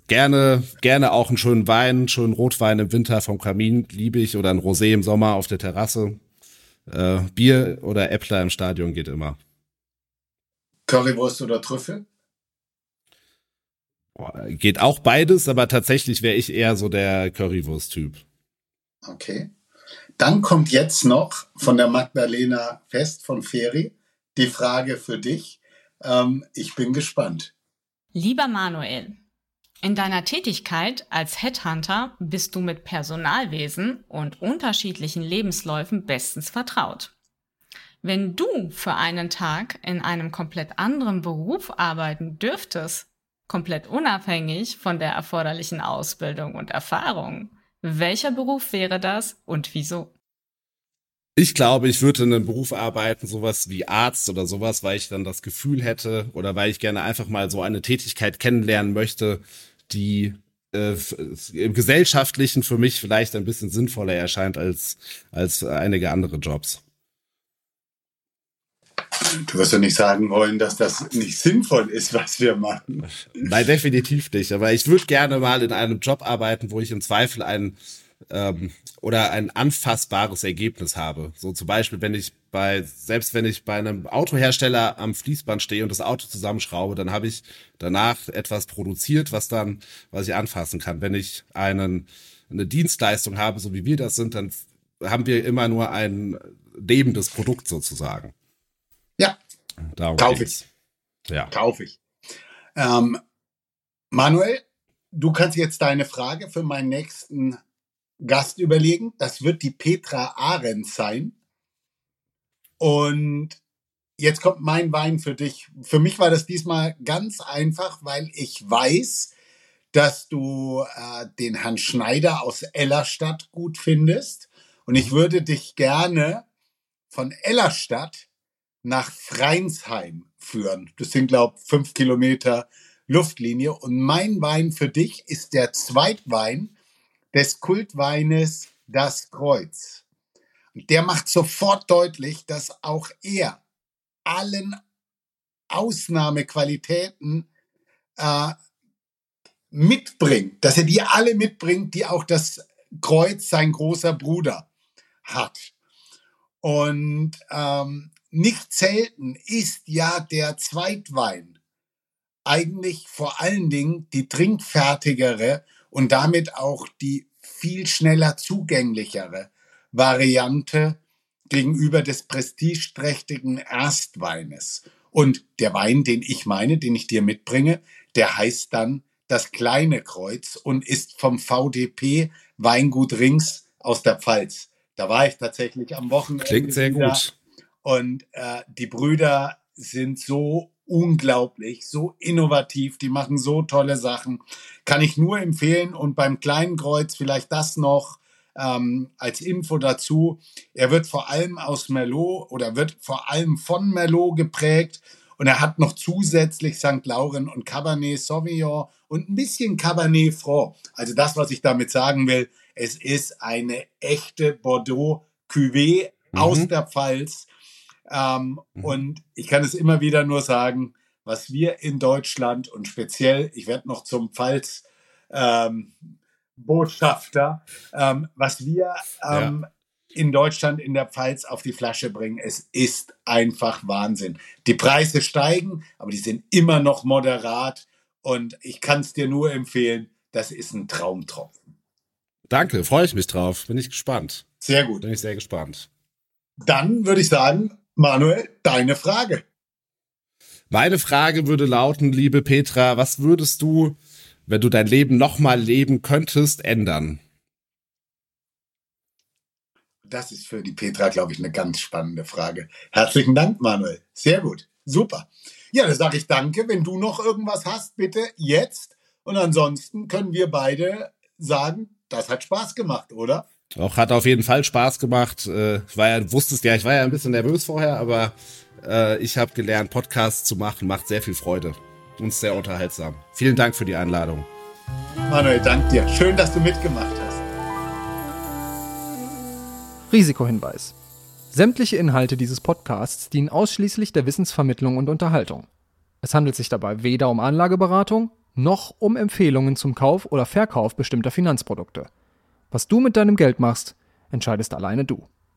Gerne, gerne auch einen schönen Wein, einen schönen Rotwein im Winter vom Kamin, liebe ich, oder ein Rosé im Sommer auf der Terrasse. Äh, Bier oder Äppler im Stadion geht immer. Currywurst oder Trüffel? Geht auch beides, aber tatsächlich wäre ich eher so der Currywurst-Typ. Okay. Dann kommt jetzt noch von der Magdalena Fest von Feri die Frage für dich. Ähm, ich bin gespannt. Lieber Manuel, in deiner Tätigkeit als Headhunter bist du mit Personalwesen und unterschiedlichen Lebensläufen bestens vertraut. Wenn du für einen Tag in einem komplett anderen Beruf arbeiten dürftest, komplett unabhängig von der erforderlichen Ausbildung und Erfahrung, welcher Beruf wäre das und wieso? Ich glaube, ich würde in einem Beruf arbeiten, sowas wie Arzt oder sowas, weil ich dann das Gefühl hätte oder weil ich gerne einfach mal so eine Tätigkeit kennenlernen möchte, die äh, im Gesellschaftlichen für mich vielleicht ein bisschen sinnvoller erscheint als, als einige andere Jobs. Du wirst doch nicht sagen wollen, dass das nicht sinnvoll ist, was wir machen. Nein, definitiv nicht. Aber ich würde gerne mal in einem Job arbeiten, wo ich im Zweifel ein ähm, oder ein anfassbares Ergebnis habe. So zum Beispiel, wenn ich bei, selbst wenn ich bei einem Autohersteller am Fließband stehe und das Auto zusammenschraube, dann habe ich danach etwas produziert, was dann, was ich anfassen kann. Wenn ich einen, eine Dienstleistung habe, so wie wir das sind, dann haben wir immer nur ein lebendes Produkt sozusagen. Ja. Darum Kauf ich. Ja. Kauf ich. Ähm, Manuel, du kannst jetzt deine Frage für meinen nächsten Gast überlegen. Das wird die Petra Ahrens sein. Und jetzt kommt mein Wein für dich. Für mich war das diesmal ganz einfach, weil ich weiß, dass du äh, den Herrn Schneider aus Ellerstadt gut findest. Und ich würde dich gerne von Ellerstadt nach Freinsheim führen. Das sind, glaube ich, fünf Kilometer Luftlinie. Und mein Wein für dich ist der Zweitwein des Kultweines Das Kreuz. Und der macht sofort deutlich, dass auch er allen Ausnahmequalitäten äh, mitbringt, dass er die alle mitbringt, die auch das Kreuz, sein großer Bruder, hat. Und ähm, nicht selten ist ja der Zweitwein eigentlich vor allen Dingen die trinkfertigere und damit auch die viel schneller zugänglichere Variante gegenüber des prestigeträchtigen Erstweines. Und der Wein, den ich meine, den ich dir mitbringe, der heißt dann das kleine Kreuz und ist vom VDP Weingut Rings aus der Pfalz. Da war ich tatsächlich am Wochenende. Klingt sehr gut. Und äh, die Brüder sind so unglaublich, so innovativ, die machen so tolle Sachen. Kann ich nur empfehlen. Und beim kleinen Kreuz vielleicht das noch ähm, als Info dazu. Er wird vor allem aus Merlot oder wird vor allem von Merlot geprägt. Und er hat noch zusätzlich St. Lauren und Cabernet Sauvignon und ein bisschen Cabernet Franc. Also das, was ich damit sagen will, es ist eine echte Bordeaux Cuvée Mhm. aus der Pfalz. Ähm, Und ich kann es immer wieder nur sagen, was wir in Deutschland und speziell, ich werde noch zum Pfalz ähm, Botschafter, ähm, was wir ähm, in Deutschland in der Pfalz auf die Flasche bringen, es ist einfach Wahnsinn. Die Preise steigen, aber die sind immer noch moderat und ich kann es dir nur empfehlen, das ist ein Traumtropfen. Danke, freue ich mich drauf. Bin ich gespannt. Sehr gut. Bin ich sehr gespannt. Dann würde ich sagen, Manuel, deine Frage. Meine Frage würde lauten, liebe Petra, was würdest du, wenn du dein Leben nochmal leben könntest, ändern? Das ist für die Petra, glaube ich, eine ganz spannende Frage. Herzlichen Dank, Manuel. Sehr gut. Super. Ja, dann sage ich danke. Wenn du noch irgendwas hast, bitte jetzt. Und ansonsten können wir beide sagen, das hat Spaß gemacht, oder? Auch hat auf jeden Fall Spaß gemacht. Äh, Ich war ja, wusstest ja, ich war ja ein bisschen nervös vorher, aber äh, ich habe gelernt, Podcasts zu machen, macht sehr viel Freude und ist sehr unterhaltsam. Vielen Dank für die Einladung. Manuel, danke dir. Schön, dass du mitgemacht hast. Risikohinweis. Sämtliche Inhalte dieses Podcasts dienen ausschließlich der Wissensvermittlung und Unterhaltung. Es handelt sich dabei weder um Anlageberatung noch um Empfehlungen zum Kauf oder Verkauf bestimmter Finanzprodukte. Was du mit deinem Geld machst, entscheidest alleine du.